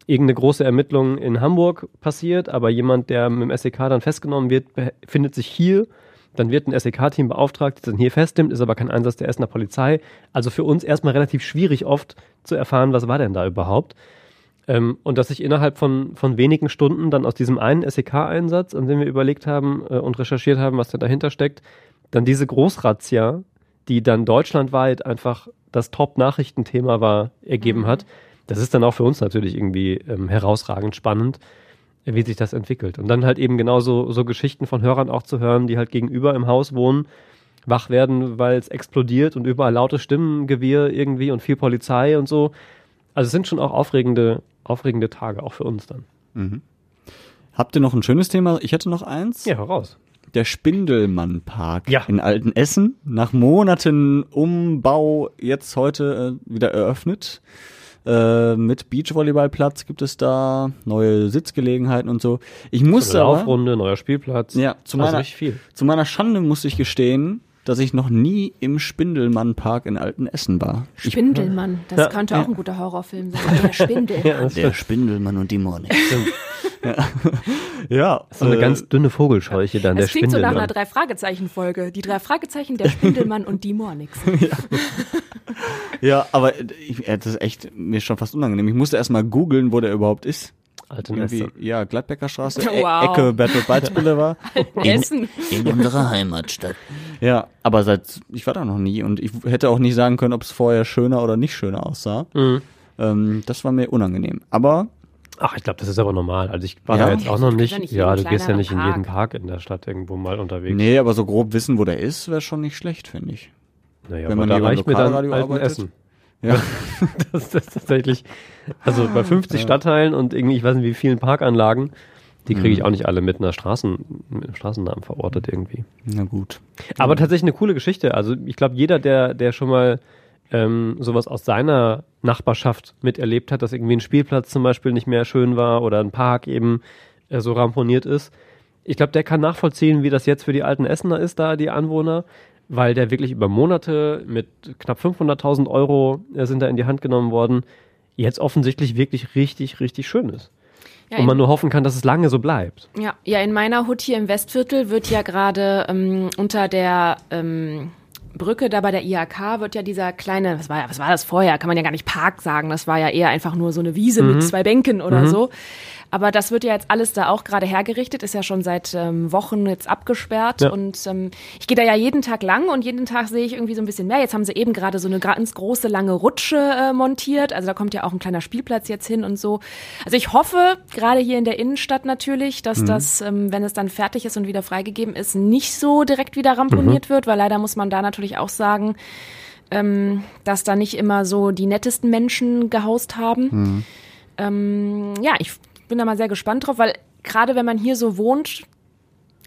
Speaker 2: irgendeine große Ermittlung in Hamburg passiert, aber jemand, der mit dem SEK dann festgenommen wird, befindet sich hier, dann wird ein SEK-Team beauftragt, das dann hier festnimmt, ist aber kein Einsatz der Essener Polizei. Also für uns erstmal relativ schwierig oft zu erfahren, was war denn da überhaupt. Ähm, und dass sich innerhalb von, von wenigen Stunden dann aus diesem einen SEK-Einsatz, an dem wir überlegt haben äh, und recherchiert haben, was denn dahinter steckt, dann diese Großrazzia, die dann deutschlandweit einfach das Top-Nachrichtenthema war, ergeben hat. Das ist dann auch für uns natürlich irgendwie ähm, herausragend spannend, äh, wie sich das entwickelt. Und dann halt eben genauso so Geschichten von Hörern auch zu hören, die halt gegenüber im Haus wohnen, wach werden, weil es explodiert und überall laute Stimmengewirr irgendwie und viel Polizei und so. Also es sind schon auch aufregende, aufregende Tage, auch für uns dann.
Speaker 3: Mhm. Habt ihr noch ein schönes Thema? Ich hätte noch eins.
Speaker 2: Ja, heraus.
Speaker 3: Der Spindelmann-Park
Speaker 2: Ja.
Speaker 3: in Altenessen. Nach Monaten Umbau jetzt heute äh, wieder eröffnet. Äh, mit Beachvolleyballplatz gibt es da, neue Sitzgelegenheiten und so. Ich muss
Speaker 2: Eine
Speaker 3: aber,
Speaker 2: Laufrunde, neuer Spielplatz.
Speaker 3: ja, zu
Speaker 2: also
Speaker 3: meiner,
Speaker 2: richtig viel.
Speaker 3: zu meiner Schande muss ich gestehen, dass ich noch nie im Spindelmann-Park in Altenessen war. Ich,
Speaker 1: Spindelmann, das
Speaker 3: Ja.
Speaker 1: könnte
Speaker 3: Ja.
Speaker 1: auch ein guter Horrorfilm sein. Der Spindel.
Speaker 2: Ja, das
Speaker 3: der Spindelmann und die Mornix. ja. ja.
Speaker 2: so eine
Speaker 3: äh,
Speaker 2: ganz dünne Vogelscheuche dann, der
Speaker 1: Das klingt so nach einer
Speaker 2: Spindelmann.
Speaker 1: Drei-Fragezeichen-Folge. Die drei Fragezeichen, der Spindelmann und die Mornix.
Speaker 3: Ja, aber ich, äh, das ist echt mir schon fast unangenehm. Ich musste erst mal googeln, wo der überhaupt ist.
Speaker 2: Altenesse.
Speaker 3: Irgendwie, ja, Gladbecker Straße,
Speaker 1: Wow.
Speaker 3: E Ecke Bertolt Brechts Boulevard.
Speaker 1: Essen.
Speaker 3: In unserer Heimatstadt. Ja, aber seit, ich war da noch nie und ich hätte auch nicht sagen können, ob es vorher schöner oder nicht schöner aussah.
Speaker 2: Mhm.
Speaker 3: Ähm, das war mir unangenehm. Aber
Speaker 2: Ach, ich glaube, das ist aber normal. Also ich war
Speaker 3: Ja?
Speaker 2: da jetzt auch noch
Speaker 1: Ja,
Speaker 2: nicht.
Speaker 1: ja nicht
Speaker 2: Ja, du gehst ja nicht in jeden
Speaker 1: Park.
Speaker 2: Park in der Stadt irgendwo mal unterwegs.
Speaker 3: nee, aber so grob wissen, wo der ist, wäre schon nicht schlecht, finde ich.
Speaker 2: Naja,
Speaker 3: Wenn man
Speaker 2: da reicht mir dann
Speaker 3: Lokalradio
Speaker 2: alten
Speaker 3: arbeitet.
Speaker 2: Essen.
Speaker 3: Ja.
Speaker 2: das, das ist tatsächlich, also bei 50 Stadtteilen und irgendwie, ich weiß nicht wie vielen Parkanlagen, die kriege ich
Speaker 3: Mhm.
Speaker 2: auch nicht alle mit einer Straßen, mit einem Straßennamen verortet irgendwie.
Speaker 3: Na gut.
Speaker 2: Aber tatsächlich eine coole Geschichte. Also ich glaube, jeder, der, der schon mal ähm, sowas aus seiner Nachbarschaft miterlebt hat, dass irgendwie ein Spielplatz zum Beispiel nicht mehr schön war oder ein Park eben äh, so ramponiert ist, ich glaube, der kann nachvollziehen, wie das jetzt für die alten Essener ist, da die Anwohner, weil der wirklich über Monate mit knapp 500.000 Euro äh, sind da in die Hand genommen worden, jetzt offensichtlich wirklich richtig, richtig schön ist.
Speaker 1: Ja,
Speaker 2: Und man nur hoffen kann, dass es lange so bleibt.
Speaker 1: Ja, ja, in meiner Hut hier im Westviertel wird ja gerade ähm, unter der ähm, Brücke da bei der IHK wird ja dieser kleine, was war, was war das vorher? Kann man ja gar nicht Park sagen. Das war ja eher einfach nur so eine Wiese
Speaker 14: Mhm.
Speaker 1: mit zwei Bänken oder
Speaker 14: Mhm.
Speaker 1: so. Aber das wird ja jetzt alles da auch gerade hergerichtet, ist ja schon seit ähm, Wochen jetzt abgesperrt.
Speaker 2: Ja.
Speaker 1: Und ähm, ich gehe da ja jeden Tag lang und jeden Tag sehe ich irgendwie so ein bisschen mehr. Jetzt haben sie eben gerade so eine ganz große, lange Rutsche äh, montiert. Also da kommt ja auch ein kleiner Spielplatz jetzt hin und so. Also ich hoffe, gerade hier in der Innenstadt natürlich, dass
Speaker 14: Mhm.
Speaker 1: das, ähm, wenn es dann fertig ist und wieder freigegeben ist, nicht so direkt wieder ramponiert wird, weil leider muss man da natürlich auch sagen, ähm, dass da nicht immer so die nettesten Menschen gehaust haben. Ähm, ja, ich bin da mal sehr gespannt drauf, weil gerade wenn man hier so wohnt,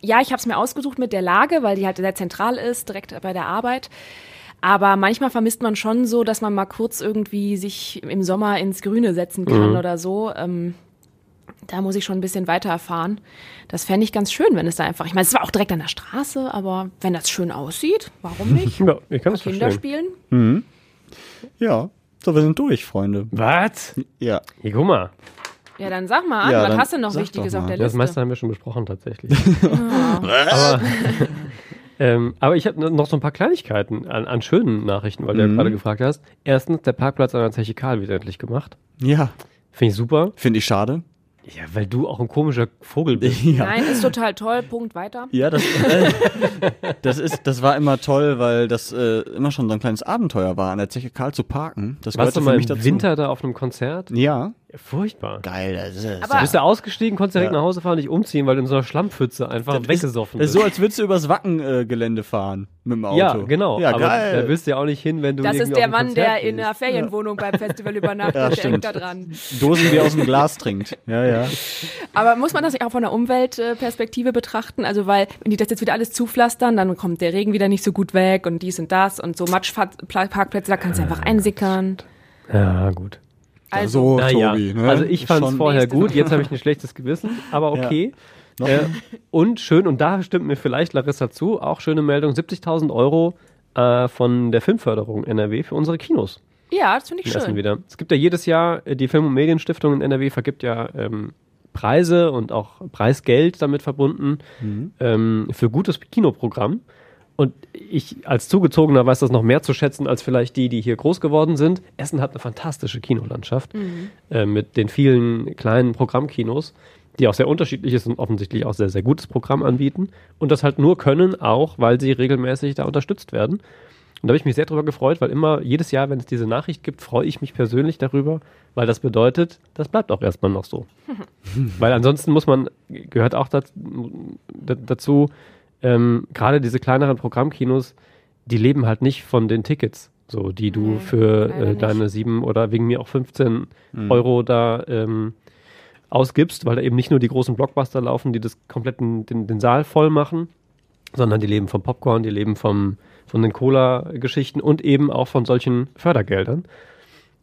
Speaker 1: ja, ich habe es mir ausgesucht mit der Lage, weil die halt sehr zentral ist, direkt bei der Arbeit. Aber manchmal vermisst man schon so, dass man mal kurz irgendwie sich im Sommer ins Grüne setzen kann
Speaker 2: Mhm.
Speaker 1: oder so. Ähm, da muss ich schon ein bisschen weiter erfahren. Das fände ich ganz schön, wenn es da einfach, ich meine, es war auch direkt an der Straße, aber wenn das schön aussieht, warum nicht?
Speaker 2: Ja, ich kann das
Speaker 1: Kinder
Speaker 2: verstehen.
Speaker 1: spielen.
Speaker 3: Mhm. Ja. So, wir sind durch, Freunde.
Speaker 2: Was?
Speaker 3: Ja.
Speaker 2: Hier, guck mal.
Speaker 1: Ja, dann sag mal an,
Speaker 3: Ja,
Speaker 1: was hast du noch Wichtiges auf der
Speaker 2: Das
Speaker 1: Liste?
Speaker 2: meiste haben wir schon besprochen tatsächlich. aber, ähm, aber ich habe noch so ein paar Kleinigkeiten an, an schönen Nachrichten, weil du ja
Speaker 3: Mhm.
Speaker 2: gerade gefragt hast. Erstens, der Parkplatz an der Zeche Karl wird endlich gemacht.
Speaker 3: Ja.
Speaker 2: Finde ich super.
Speaker 3: Finde ich schade.
Speaker 2: Ja, weil du auch ein komischer Vogel bist.
Speaker 1: Nein, ist total toll. Punkt weiter.
Speaker 3: Ja, das, äh, das ist, das war immer toll, weil das äh, immer schon so ein kleines Abenteuer war, an der Zeche Karl zu parken. Das
Speaker 2: Warst du
Speaker 3: für
Speaker 2: mal
Speaker 3: mich
Speaker 2: im
Speaker 3: dazu.
Speaker 2: Winter da auf einem Konzert?
Speaker 3: Ja.
Speaker 2: Ja, furchtbar.
Speaker 3: Geil, das ist.
Speaker 2: du bist ja ausgestiegen, konntest direkt
Speaker 3: Ja.
Speaker 2: nach Hause fahren, dich umziehen, weil du in so einer Schlammpfütze einfach
Speaker 3: Das
Speaker 2: weggesoffen
Speaker 3: ist
Speaker 2: bist.
Speaker 3: so, als würdest du übers Wacken-Gelände fahren mit dem Auto.
Speaker 2: ja, genau.
Speaker 3: Ja,
Speaker 2: aber
Speaker 3: geil.
Speaker 2: Da willst du ja auch nicht hin, wenn du
Speaker 1: Das ist der Mann,
Speaker 2: Konzert
Speaker 1: der in einer Ferienwohnung beim Festival übernachtet.
Speaker 3: Ja,
Speaker 1: der
Speaker 3: stimmt.
Speaker 1: hängt da dran.
Speaker 3: Dosenbier aus dem Glas trinkt. Ja, ja.
Speaker 1: Aber muss man das nicht auch von der Umweltperspektive betrachten? Also, weil, wenn die das jetzt wieder alles zupflastern, dann kommt der Regen wieder nicht so gut weg und dies und das und so Matschparkplätze, da kannst du einfach einsickern.
Speaker 2: Ja, gut.
Speaker 1: Also,
Speaker 3: so,
Speaker 2: Naja,
Speaker 3: Tobi. Ne?
Speaker 2: also ich fand es vorher gut, jetzt habe ich ein schlechtes Gewissen, aber
Speaker 3: Ja.
Speaker 2: okay.
Speaker 3: Noch?
Speaker 2: Äh, und schön, und da stimmt mir vielleicht Larissa zu, auch schöne Meldung, 70.000 Euro äh, von der Filmförderung NRW für unsere Kinos.
Speaker 1: ja, das finde ich schön.
Speaker 2: wieder. Es gibt ja jedes Jahr, äh, die Film- und Medienstiftung in NRW vergibt ja ähm, Preise und auch Preisgeld damit verbunden ähm, für gutes Kinoprogramm. Und ich als Zugezogener weiß das noch mehr zu schätzen als vielleicht die, die hier groß geworden sind. Essen hat eine fantastische Kinolandschaft äh, mit den vielen kleinen Programmkinos, die auch sehr unterschiedlich ist und offensichtlich auch sehr, sehr gutes Programm anbieten. Und das halt nur können, auch weil sie regelmäßig da unterstützt werden. Und da habe ich mich sehr darüber gefreut, weil immer, jedes Jahr, wenn es diese Nachricht gibt, freue ich mich persönlich darüber, weil das bedeutet, das bleibt auch erstmal noch so. weil ansonsten muss man, gehört auch dazu, ähm, gerade diese kleineren Programmkinos, die leben halt nicht von den Tickets, so die du
Speaker 1: Nee,
Speaker 2: für äh, deine sieben oder wegen mir auch 15
Speaker 3: Mhm.
Speaker 2: Euro da ähm, ausgibst, weil da eben nicht nur die großen Blockbuster laufen, die das kompletten den, den Saal voll machen, sondern die leben vom Popcorn, die leben vom, von den Cola-Geschichten und eben auch von solchen Fördergeldern.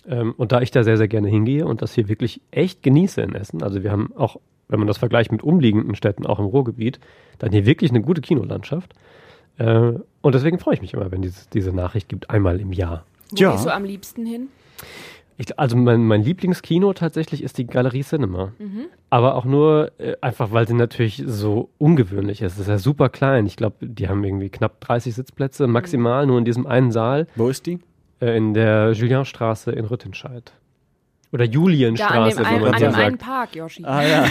Speaker 2: Ähm, und da ich da sehr, sehr gerne hingehe und das hier wirklich echt genieße in Essen, also wir haben auch, wenn man das vergleicht mit umliegenden Städten, auch im Ruhrgebiet, dann hier wirklich eine gute Kinolandschaft. Äh, und deswegen freue ich mich immer, wenn dieses, diese Nachricht gibt, einmal im Jahr.
Speaker 1: Wo
Speaker 3: Ja.
Speaker 1: gehst du am liebsten hin?
Speaker 2: Ich, also mein, mein Lieblingskino tatsächlich ist die Galerie Cinema. Aber auch nur äh, einfach, weil sie natürlich so ungewöhnlich ist. Es ist ja super klein. Ich glaube, die haben irgendwie knapp 30 Sitzplätze, maximal nur in diesem einen Saal.
Speaker 3: Wo ist die?
Speaker 2: Äh, in der Julienstraße in Rüttenscheid. Oder
Speaker 1: Da an
Speaker 2: Julienstraße,
Speaker 1: dem, ein,
Speaker 2: man
Speaker 1: an
Speaker 2: so
Speaker 1: dem einen
Speaker 2: sagt.
Speaker 1: Park, Yoshi.
Speaker 3: Ah ja.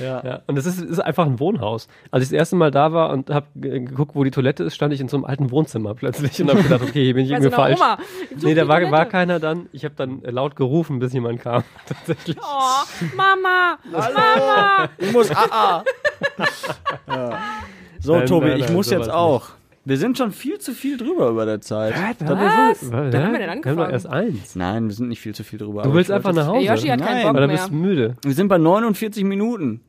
Speaker 2: Ja, und es ist, ist einfach ein Wohnhaus. Als ich das erste Mal da war und habe geguckt, wo die Toilette ist, stand ich in so einem alten Wohnzimmer plötzlich und habe gedacht, okay, hier bin ich irgendwie
Speaker 1: so einer
Speaker 2: falsch.
Speaker 1: Oma.
Speaker 2: Nee, da war, war keiner dann. Ich habe dann äh, laut gerufen, bis jemand kam. Tatsächlich.
Speaker 1: Oh, Mama! Mama!
Speaker 3: Ich muss ah, ah. ja. So,
Speaker 2: Nein,
Speaker 3: Tobi,
Speaker 2: nein,
Speaker 3: ich muss jetzt auch. Wir sind schon viel zu viel drüber über der Zeit.
Speaker 2: Was?
Speaker 1: Was? Wann haben wir denn
Speaker 2: Wir haben
Speaker 1: angefangen?
Speaker 2: doch erst eins.
Speaker 3: Nein, wir sind nicht viel zu viel drüber.
Speaker 2: Du willst einfach nach Hause.
Speaker 1: Yoshi hat keinen
Speaker 3: Nein,
Speaker 1: Bock
Speaker 2: Oder
Speaker 1: mehr.
Speaker 2: bist du müde?
Speaker 3: Wir sind bei 49 Minuten.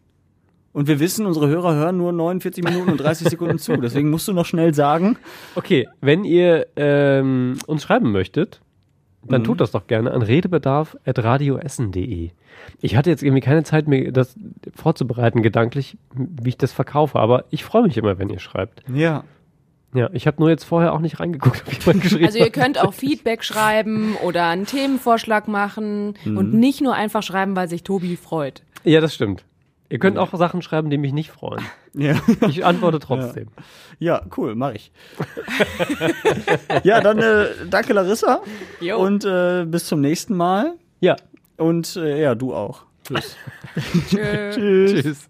Speaker 3: Und wir wissen, unsere Hörer hören nur 49 Minuten und 30 Sekunden zu. Deswegen musst du noch schnell sagen.
Speaker 2: Okay, wenn ihr ähm, uns schreiben möchtet, dann
Speaker 3: Mhm.
Speaker 2: tut das doch gerne an redebedarf.radioessen.de. Ich hatte jetzt irgendwie keine Zeit, mir das vorzubereiten, gedanklich, wie ich das verkaufe, aber ich freue mich immer, wenn ihr schreibt.
Speaker 3: Ja.
Speaker 2: Ja, ich habe nur jetzt vorher auch nicht reingeguckt, ob jemand geschrieben
Speaker 1: Also ihr
Speaker 2: hat.
Speaker 1: könnt auch Feedback schreiben oder einen Themenvorschlag machen
Speaker 2: Mhm.
Speaker 1: und nicht nur einfach schreiben, weil sich Tobi freut.
Speaker 2: Ja, das stimmt. Ihr könnt auch Sachen schreiben, die mich nicht freuen.
Speaker 3: Ja.
Speaker 2: Ich antworte trotzdem.
Speaker 3: Ja, cool, mach ich. ja, dann äh, danke Larissa.
Speaker 1: Jo.
Speaker 3: Und äh, bis zum nächsten Mal.
Speaker 2: Ja.
Speaker 3: Und äh, ja, du auch.
Speaker 2: Tschüss.
Speaker 3: Tschö.
Speaker 2: Tschüss.